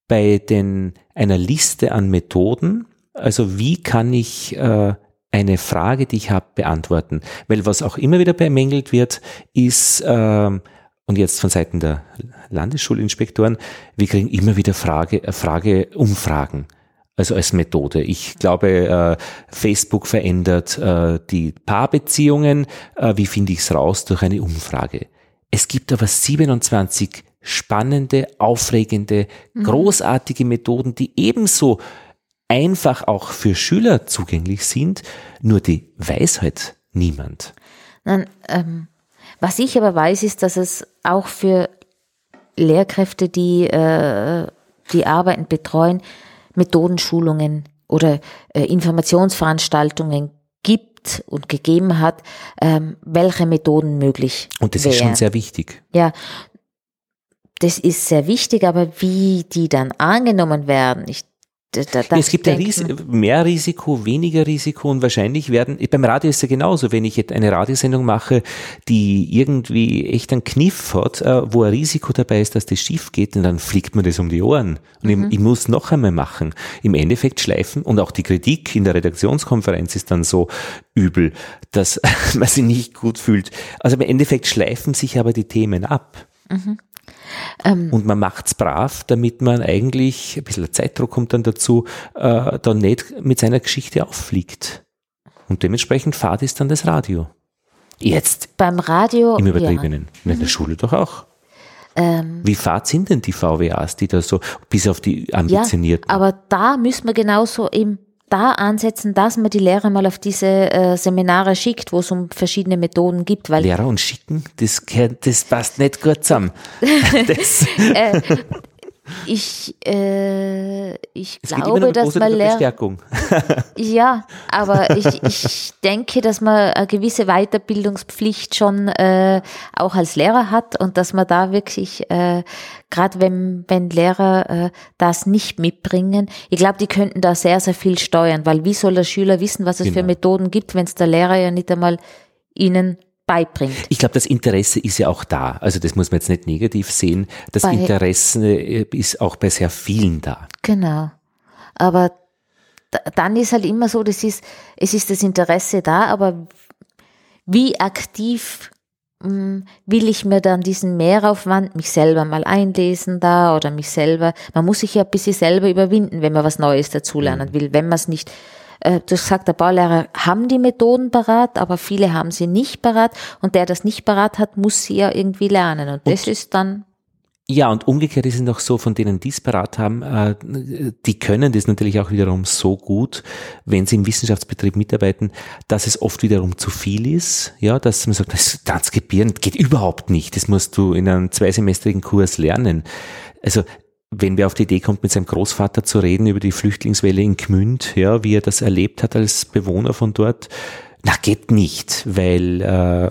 bei den, einer Liste an Methoden. Also wie kann ich äh, eine Frage, die ich habe, beantworten? Weil was auch immer wieder bemängelt wird, ist, äh, und jetzt von Seiten der Landesschulinspektoren, wir kriegen immer wieder Frage, äh, Frage Umfragen. Also als Methode. Ich glaube, äh, Facebook verändert äh, die Paarbeziehungen. Äh, wie finde ich es raus? Durch eine Umfrage. Es gibt aber 27 spannende, aufregende, mhm. großartige Methoden, die ebenso einfach auch für Schüler zugänglich sind, nur die weiß halt niemand. Nein, ähm, was ich aber weiß, ist, dass es auch für Lehrkräfte, die äh, die Arbeiten betreuen, Methodenschulungen oder äh, Informationsveranstaltungen gibt und gegeben hat, ähm, welche Methoden möglich Und das wär. ist schon sehr wichtig. Ja, das ist sehr wichtig, aber wie die dann angenommen werden, ich es gibt ja Ris mehr Risiko, weniger Risiko und wahrscheinlich werden, beim Radio ist ja genauso, wenn ich jetzt eine Radiosendung mache, die irgendwie echt einen Kniff hat, äh, wo ein Risiko dabei ist, dass das schief geht, und dann fliegt man das um die Ohren. Und mhm. ich, ich, muss noch einmal machen. Im Endeffekt schleifen und auch die Kritik in der Redaktionskonferenz ist dann so übel, dass man sich nicht gut fühlt. Also im Endeffekt schleifen sich aber die Themen ab. Mhm. Ähm, und man macht's brav, damit man eigentlich, ein bisschen Zeitdruck kommt dann dazu, äh, dann nicht mit seiner Geschichte auffliegt. Und dementsprechend fahrt ist dann das Radio. Jetzt. Beim Radio. Im Übertriebenen. Ja. In der mhm. Schule doch auch. Ähm, Wie fad sind denn die VWAs, die da so bis auf die ambitionierten? Ja, aber da müssen wir genauso im da ansetzen, dass man die Lehrer mal auf diese äh, Seminare schickt, wo es um verschiedene Methoden gibt. Weil Lehrer und schicken, das, das passt nicht gut zusammen. äh, ich, äh, ich es glaube, dass man lernt. ja, aber ich, ich denke, dass man eine gewisse Weiterbildungspflicht schon äh, auch als Lehrer hat und dass man da wirklich, äh, gerade wenn, wenn Lehrer äh, das nicht mitbringen, ich glaube, die könnten da sehr, sehr viel steuern, weil wie soll der Schüler wissen, was es genau. für Methoden gibt, wenn es der Lehrer ja nicht einmal ihnen beibringt. Ich glaube, das Interesse ist ja auch da. Also das muss man jetzt nicht negativ sehen. Das bei, Interesse äh, ist auch bei sehr vielen da. Genau. Aber dann ist halt immer so, das ist, es ist das Interesse da, aber wie aktiv hm, will ich mir dann diesen Mehraufwand, mich selber mal einlesen da oder mich selber, man muss sich ja ein bisschen selber überwinden, wenn man was Neues dazulernen mhm. will, wenn man es nicht äh, du sagst, der Baulehrer haben die Methoden parat, aber viele haben sie nicht parat. Und der das nicht parat hat, muss sie ja irgendwie lernen. Und, und das ist dann ja, und umgekehrt ist es noch so, von denen die es parat haben, äh, die können das natürlich auch wiederum so gut, wenn sie im Wissenschaftsbetrieb mitarbeiten, dass es oft wiederum zu viel ist, ja, dass man sagt, das Transkribieren geht überhaupt nicht, das musst du in einem zweisemestrigen Kurs lernen. Also wenn wer auf die Idee kommt, mit seinem Großvater zu reden über die Flüchtlingswelle in Gmünd, ja, wie er das erlebt hat als Bewohner von dort, na, geht nicht, weil äh,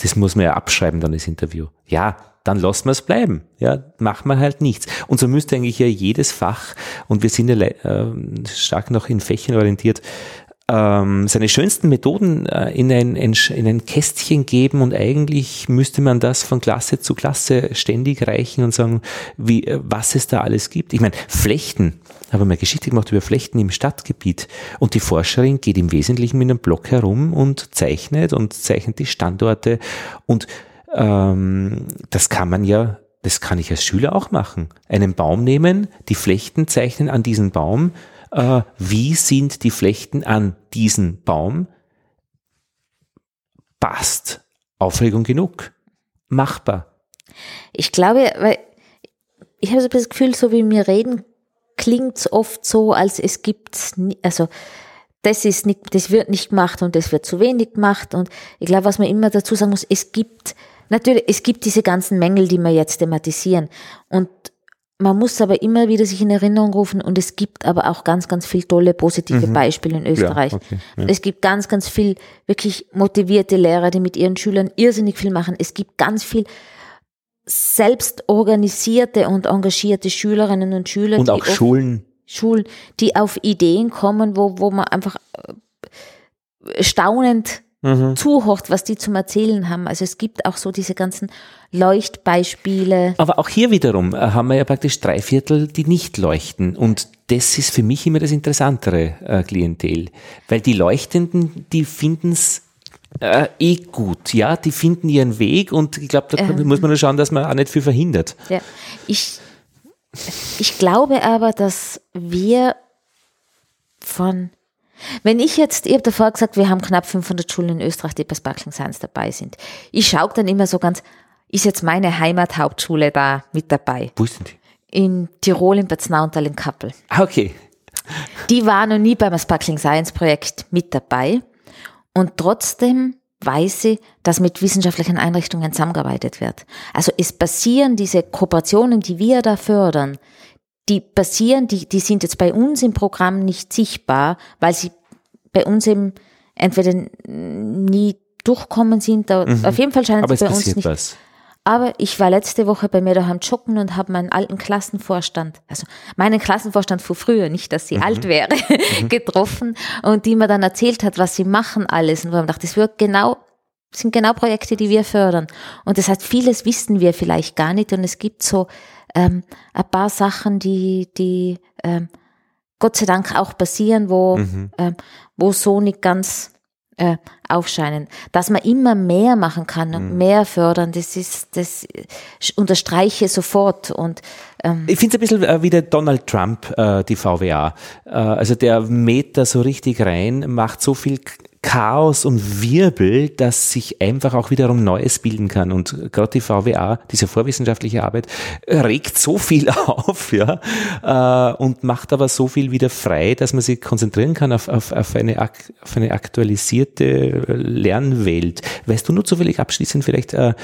das muss man ja abschreiben, dann das Interview. Ja, dann lassen wir es bleiben. Ja, machen wir halt nichts. Und so müsste eigentlich ja jedes Fach, und wir sind ja äh, stark noch in Fächern orientiert, ähm, seine schönsten Methoden äh, in, ein, in ein Kästchen geben und eigentlich müsste man das von Klasse zu Klasse ständig reichen und sagen, wie, äh, was es da alles gibt. Ich meine, Flechten, habe mal Geschichte gemacht über Flechten im Stadtgebiet und die Forscherin geht im Wesentlichen mit einem Block herum und zeichnet und zeichnet die Standorte und ähm, das kann man ja das kann ich als Schüler auch machen. Einen Baum nehmen, die Flechten zeichnen an diesen Baum, äh, wie sind die Flechten an diesen Baum? Passt. Aufregung genug. Machbar. Ich glaube, weil ich habe so das Gefühl, so wie wir reden, klingt es oft so, als es gibt, also das ist nicht, das wird nicht gemacht und das wird zu wenig gemacht und ich glaube, was man immer dazu sagen muss, es gibt natürlich, es gibt diese ganzen Mängel, die wir jetzt thematisieren. Und man muss aber immer wieder sich in Erinnerung rufen und es gibt aber auch ganz, ganz viel tolle positive mhm. Beispiele in Österreich. Ja, okay, ja. Es gibt ganz, ganz viel wirklich motivierte Lehrer, die mit ihren Schülern irrsinnig viel machen. Es gibt ganz viel selbst organisierte und engagierte Schülerinnen und Schüler. Und auch Schulen. Schulen, die auf Ideen kommen, wo, wo man einfach äh, staunend mhm. zuhört, was die zum Erzählen haben. Also es gibt auch so diese ganzen Leuchtbeispiele. Aber auch hier wiederum äh, haben wir ja praktisch drei Viertel, die nicht leuchten. Und das ist für mich immer das interessantere äh, Klientel. Weil die Leuchtenden, die finden es äh, eh gut, ja, die finden ihren Weg und ich glaube, da ähm, muss man nur schauen, dass man auch nicht viel verhindert. Ja, ich, ich glaube aber, dass wir von wenn ich jetzt, ich habe davor gesagt, wir haben knapp 500 Schulen in Österreich, die bei Sparkling Science dabei sind. Ich schaue dann immer so ganz, ist jetzt meine Heimathauptschule da mit dabei? Wo sind die? In Tirol, in Bad Snauntal, in Kappel. Ah, okay. Die war noch nie beim Sparkling Science Projekt mit dabei. Und trotzdem weiß sie, dass mit wissenschaftlichen Einrichtungen zusammengearbeitet wird. Also es passieren diese Kooperationen, die wir da fördern, die passieren, die, die sind jetzt bei uns im Programm nicht sichtbar, weil sie bei uns eben entweder nie durchkommen sind. Mhm. Auf jeden Fall scheinen Aber sie bei uns nicht. Was. Aber ich war letzte Woche bei mir daheim joggen und habe meinen alten Klassenvorstand, also meinen Klassenvorstand von früher, nicht, dass sie mhm. alt wäre, mhm. getroffen und die mir dann erzählt hat, was sie machen alles. Und wo man dachte, das wird genau, sind genau Projekte, die wir fördern. Und das heißt, vieles wissen wir vielleicht gar nicht und es gibt so ähm, ein paar Sachen, die, die ähm, Gott sei Dank auch passieren, wo, mhm. ähm, wo so nicht ganz äh, aufscheinen. Dass man immer mehr machen kann und mhm. mehr fördern, das ist, das unterstreiche sofort. Und ähm, ich finde es ein bisschen äh, wie der Donald Trump, äh, die VWA. Äh, also der mäht da so richtig rein, macht so viel Chaos und Wirbel, dass sich einfach auch wiederum Neues bilden kann. Und gerade die VWA, diese vorwissenschaftliche Arbeit, regt so viel auf, ja, äh, und macht aber so viel wieder frei, dass man sich konzentrieren kann auf, auf, auf, eine, auf eine aktualisierte Lernwelt. Weißt du nur zufällig abschließend vielleicht, äh,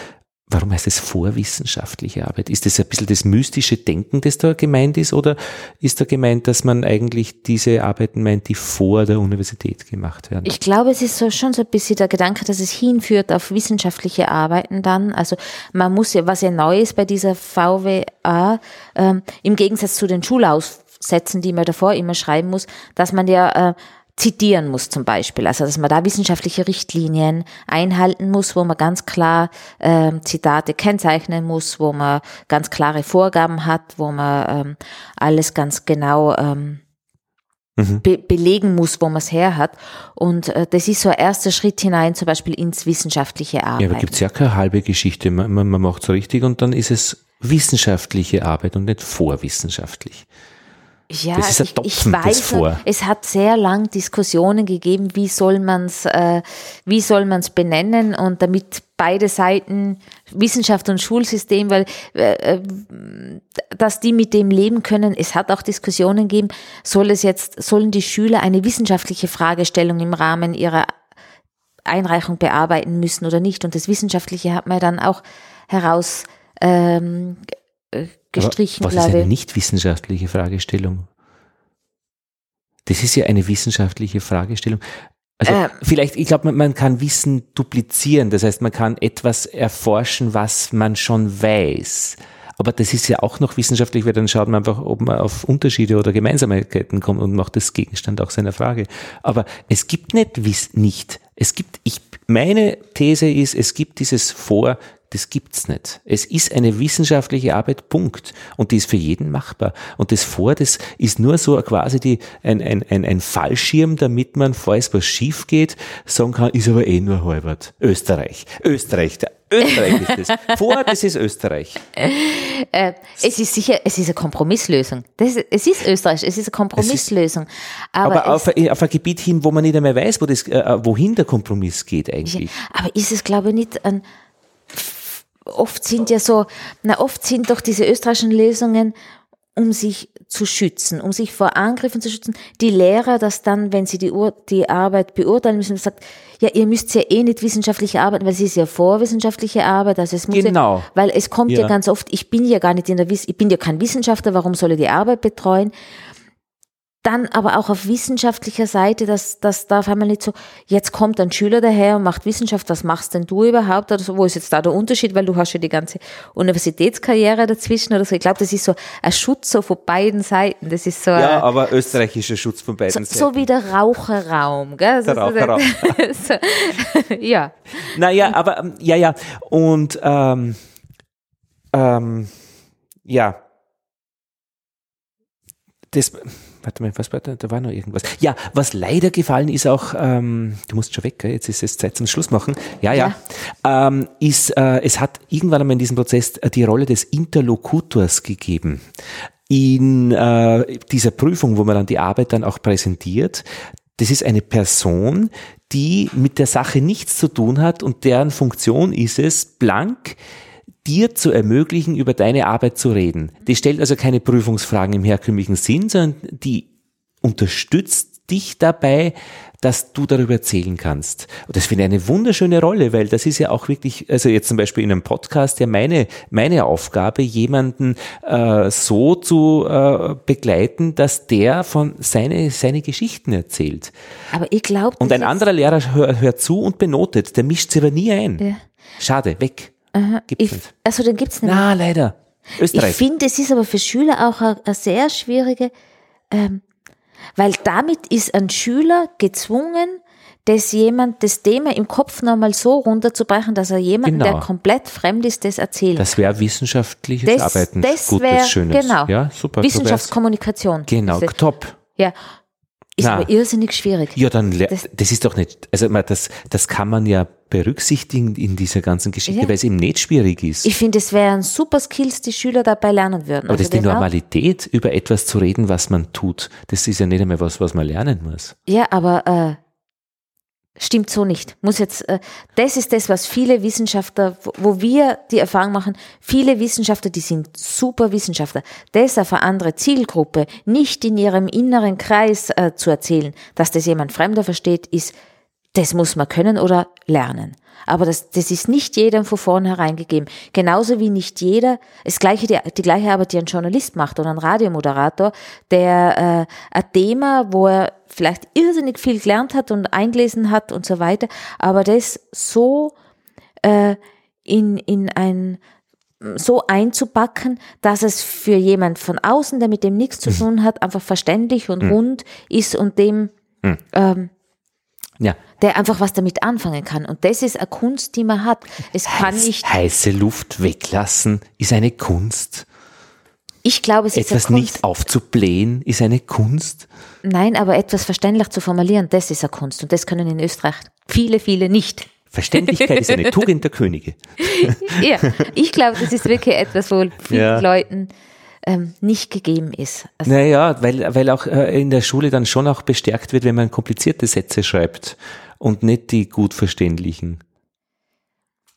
Warum heißt es vorwissenschaftliche Arbeit? Ist das ein bisschen das mystische Denken, das da gemeint ist, oder ist da gemeint, dass man eigentlich diese Arbeiten meint, die vor der Universität gemacht werden? Ich glaube, es ist so schon so ein bisschen der Gedanke, dass es hinführt auf wissenschaftliche Arbeiten dann. Also man muss ja, was ja neu ist bei dieser VWA, ähm, im Gegensatz zu den Schulaussätzen, die man davor immer schreiben muss, dass man ja äh, zitieren muss zum Beispiel. Also dass man da wissenschaftliche Richtlinien einhalten muss, wo man ganz klar ähm, Zitate kennzeichnen muss, wo man ganz klare Vorgaben hat, wo man ähm, alles ganz genau ähm, mhm. be belegen muss, wo man es her hat. Und äh, das ist so ein erster Schritt hinein, zum Beispiel ins wissenschaftliche Arbeit. Ja, aber gibt es ja keine halbe Geschichte. Man, man, man macht es richtig und dann ist es wissenschaftliche Arbeit und nicht vorwissenschaftlich. Ja, das ist ein ich, ich weiß, vor. es hat sehr lang Diskussionen gegeben, wie soll man es, äh, wie soll man es benennen und damit beide Seiten, Wissenschaft und Schulsystem, weil äh, äh, dass die mit dem leben können. Es hat auch Diskussionen gegeben, soll es jetzt, sollen die Schüler eine wissenschaftliche Fragestellung im Rahmen ihrer Einreichung bearbeiten müssen oder nicht? Und das Wissenschaftliche hat man dann auch heraus ähm, äh, gestrichen, Aber was ist eine nicht wissenschaftliche Fragestellung? Das ist ja eine wissenschaftliche Fragestellung. Also äh, vielleicht, ich glaube, man, man, kann Wissen duplizieren. Das heißt, man kann etwas erforschen, was man schon weiß. Aber das ist ja auch noch wissenschaftlich, weil dann schaut man einfach, ob man auf Unterschiede oder Gemeinsamkeiten kommt und macht das Gegenstand auch seiner Frage. Aber es gibt nicht, wiss, nicht. Es gibt, ich, meine These ist, es gibt dieses Vor, das gibt's nicht. Es ist eine wissenschaftliche Arbeit, Punkt. Und die ist für jeden machbar. Und das Vor, das ist nur so quasi die, ein, ein, ein, ein Fallschirm, damit man, falls was schief geht, sagen kann, ist aber eh nur halbert. Österreich. Österreich. Der Österreich ist das. Vor, das ist Österreich. Äh, es ist sicher, es ist eine Kompromisslösung. Das, es ist Österreich, es ist eine Kompromisslösung. aber, aber auf, ein, auf, ein Gebiet hin, wo man nicht einmal weiß, wo das, äh, wohin der Kompromiss geht eigentlich. Aber ist es, glaube ich, nicht ein oft sind ja so, na oft sind doch diese österreichischen Lösungen um sich zu schützen, um sich vor Angriffen zu schützen. Die Lehrer, das dann, wenn sie die, Ur die Arbeit beurteilen müssen, sagt, ja, ihr müsst ja eh nicht wissenschaftlich arbeiten, weil es ist ja vorwissenschaftliche Arbeit, also es muss Genau. ja, weil es kommt ja. Ja. ganz oft, ich bin ja gar nicht in der Wiss ich bin ja kein Wissenschaftler, warum soll ich die Arbeit betreuen? Dann aber auch auf wissenschaftlicher Seite, das, das darf einmal nicht so, jetzt kommt ein Schüler daher und macht Wissenschaft, was machst denn du überhaupt oder so, wo ist jetzt da der Unterschied, weil du hast ja die ganze Universitätskarriere dazwischen oder so. Ich glaube, das ist so ein Schutz so von beiden Seiten. Das ist so, Ja, ein, aber österreichischer Schutz von so, beiden Seiten. so wie der Raucherraum, gell? Der So- Raucherraum. so, ja. Naja, aber ähm, ja, ja. Und ähm, ähm, ja. Das, warte mal, was war da? Da war noch irgendwas. Ja, was leider gefallen ist auch, ähm, du musst schon weg, gell? jetzt ist es Zeit zum Schluss machen. Ja, ja. Ähm, ist, äh, es hat irgendwann einmal in diesem Prozess äh, die Rolle des Interlokutors gegeben. In äh, dieser Prüfung, wo man dann die Arbeit dann auch präsentiert, das ist eine Person, die mit der Sache nichts zu tun hat und deren Funktion ist es, blank dir zu ermöglichen, über deine Arbeit zu reden. Die stellt also keine Prüfungsfragen im herkömmlichen Sinn, sondern die unterstützt dich dabei, dass du darüber erzählen kannst. Und das finde ich eine wunderschöne Rolle, weil das ist ja auch wirklich, also jetzt zum Beispiel in einem Podcast ja meine, meine Aufgabe, jemanden äh, so zu äh, begleiten, dass der von seine, seine Geschichten erzählt. Aber ich glaube, Und ein anderer Lehrer hör, hört zu und benotet, der mischt sich aber nie ein. Ja. Schade, weg. Gibt's ich, nicht. also den gibt's nicht. Na, leider. Ich Österreich. finde, es ist aber für Schüler auch eine, eine sehr schwierige, ähm, weil damit ist ein Schüler gezwungen, das jemand, das Thema im Kopf nochmal so runterzubrechen, dass er jemanden, Genau. der komplett fremd ist, das erzählt. Das wäre wissenschaftliches Das- Arbeiten. das Gutes, wär- Schönes. genau. Ja, super. Wissenschaftskommunikation. Genau, top. Ja. Ist Na. aber irrsinnig schwierig. Ja, dann, Das- das, ist doch nicht, also man, das, das kann man ja berücksichtigen in dieser ganzen Geschichte, Ja. weil es eben nicht schwierig ist. Ich finde, es wären super Skills, die Schüler dabei lernen würden. Aber das ist die den auch- Normalität, über etwas zu reden, was man tut. Das ist ja nicht einmal was, was man lernen muss. Ja, aber äh, stimmt so nicht. Muss jetzt, äh, das ist das, was viele Wissenschaftler, wo, wir die Erfahrung machen, viele Wissenschaftler, die sind super Wissenschaftler, das auf eine andere Zielgruppe, nicht in ihrem inneren Kreis äh, zu erzählen, dass das jemand Fremder versteht, ist, das muss man können oder lernen. Aber das, das ist nicht jedem von vornherein gegeben. Genauso wie nicht jeder, das gleiche, die, die gleiche Arbeit, die ein Journalist macht oder ein Radiomoderator, der äh, ein Thema, wo er vielleicht irrsinnig viel gelernt hat und eingelesen hat und so weiter, aber das so äh, in, in ein so einzupacken, dass es für jemand von außen, der mit dem nichts zu tun hat, einfach verständlich und rund ist und dem ähm, Ja. der einfach was damit anfangen kann. Und das ist eine Kunst, die man hat. Es kann Heiß- nicht, heiße Luft weglassen ist eine Kunst. ich glaube, es ist Etwas eine Kunst. nicht aufzublähen ist eine Kunst. Nein, aber etwas verständlich zu formulieren, das ist eine Kunst. Und das können in Österreich viele, viele nicht. Verständlichkeit ist eine Tugend der Könige. Ja, ich glaube, das ist wirklich etwas, wo vielen Ja. Leuten ähm, nicht gegeben ist. Also, Naja, weil, weil auch äh, in der Schule dann schon auch bestärkt wird, wenn man komplizierte Sätze schreibt und nicht die gut verständlichen.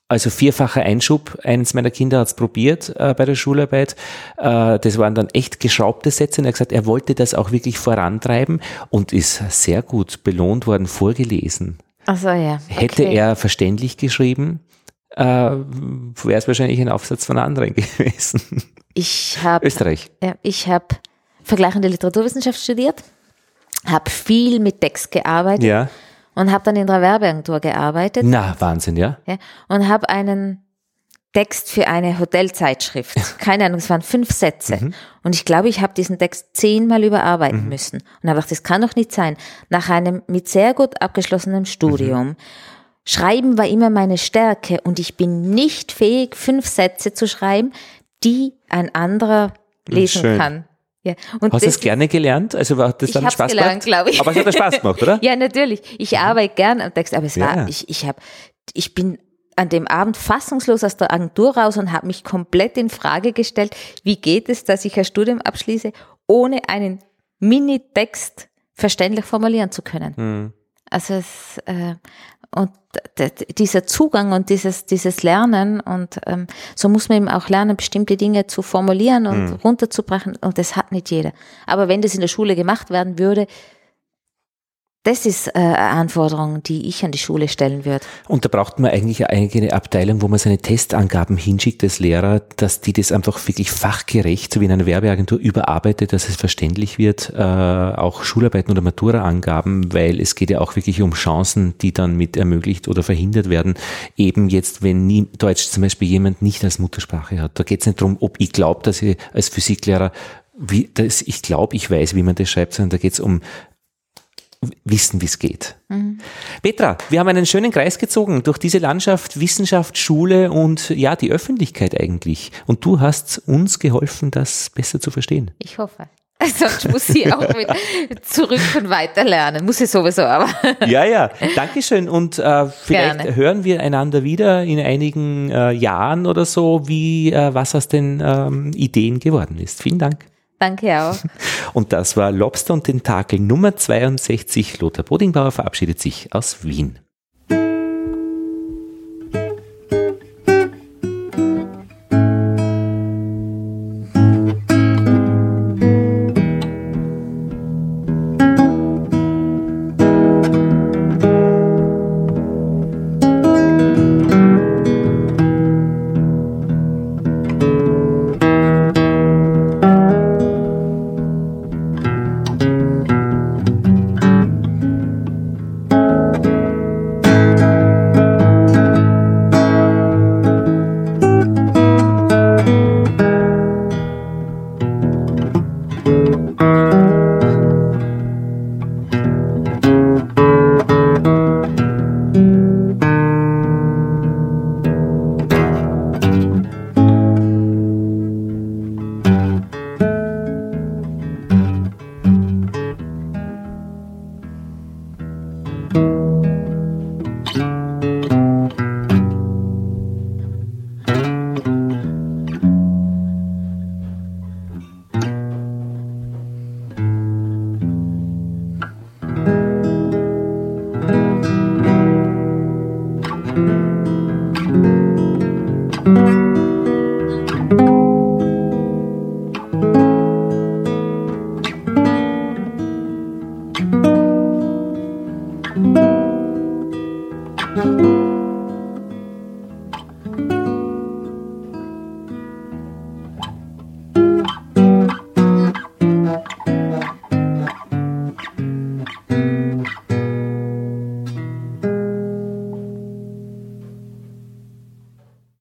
Also vierfacher Einschub, eines meiner Kinder hat es probiert äh, bei der Schularbeit. Äh, das waren dann echt geschraubte Sätze und er hat gesagt, er wollte das auch wirklich vorantreiben und ist sehr gut belohnt worden, vorgelesen. also ja. Hätte okay. er verständlich geschrieben, äh, wäre es wahrscheinlich ein Aufsatz von einer anderen gewesen. Ich habe Österreich. Ja, ich habe vergleichende Literaturwissenschaft studiert, habe viel mit Text gearbeitet Ja. und habe dann in der Werbeagentur gearbeitet Na, Wahnsinn, ja. ja, und habe einen Text für eine Hotelzeitschrift. Keine Ahnung, es waren fünf Sätze. Und ich glaube, ich habe diesen Text zehnmal überarbeiten müssen. Und habe gedacht, das kann doch nicht sein. Nach einem mit sehr gut abgeschlossenem Studium. Schreiben war immer meine Stärke und ich bin nicht fähig, fünf Sätze zu schreiben, die ein anderer lesen schön. kann. Ja. Und Hast du das es gerne gelernt? Also hat das dann Spaß gelernt, gemacht? glaub ich. Aber es hat Spaß gemacht, oder? Ja, natürlich. Ich arbeite gern am Text, aber es Ja. war, ich, ich habe, ich bin an dem Abend fassungslos aus der Agentur raus und habe mich komplett in Frage gestellt, wie geht es, dass ich ein Studium abschließe, ohne einen Mini-Text verständlich formulieren zu können. Hm. Also es, äh, und dieser Zugang und dieses, dieses Lernen und ähm, so muss man eben auch lernen, bestimmte Dinge zu formulieren und mhm. runterzubrechen und das hat nicht jeder. Aber wenn das in der Schule gemacht werden würde, das ist äh, eine Anforderung, die ich an die Schule stellen würde. Und da braucht man eigentlich eine eigene Abteilung, wo man seine Testangaben hinschickt als Lehrer, dass die das einfach wirklich fachgerecht, so wie in einer Werbeagentur, überarbeitet, dass es verständlich wird, äh, auch Schularbeiten oder Matura-Angaben, weil es geht ja auch wirklich um Chancen, die dann mit ermöglicht oder verhindert werden. Eben jetzt, wenn nie, Deutsch zum Beispiel jemand nicht als Muttersprache hat. Da geht es nicht darum, ob ich glaube, dass ich als Physiklehrer wie, das, ich glaube, ich weiß, wie man das schreibt, sondern da geht es um wissen, wie es geht. Mhm. Petra, wir haben einen schönen Kreis gezogen durch diese Landschaft, Wissenschaft, Schule und ja, die Öffentlichkeit eigentlich. Und du hast uns geholfen, das besser zu verstehen. Ich hoffe. Sonst muss ich auch zurück und weiter lernen. Muss ich sowieso, aber. Ja, ja. Dankeschön. Und äh, vielleicht Gerne. hören wir einander wieder in einigen äh, Jahren oder so, wie äh, was aus den ähm, Ideen geworden ist. Vielen Dank. Danke auch. Und das war Lobster und Tentakel Nummer 62. Lothar Bodingbauer verabschiedet sich aus Wien.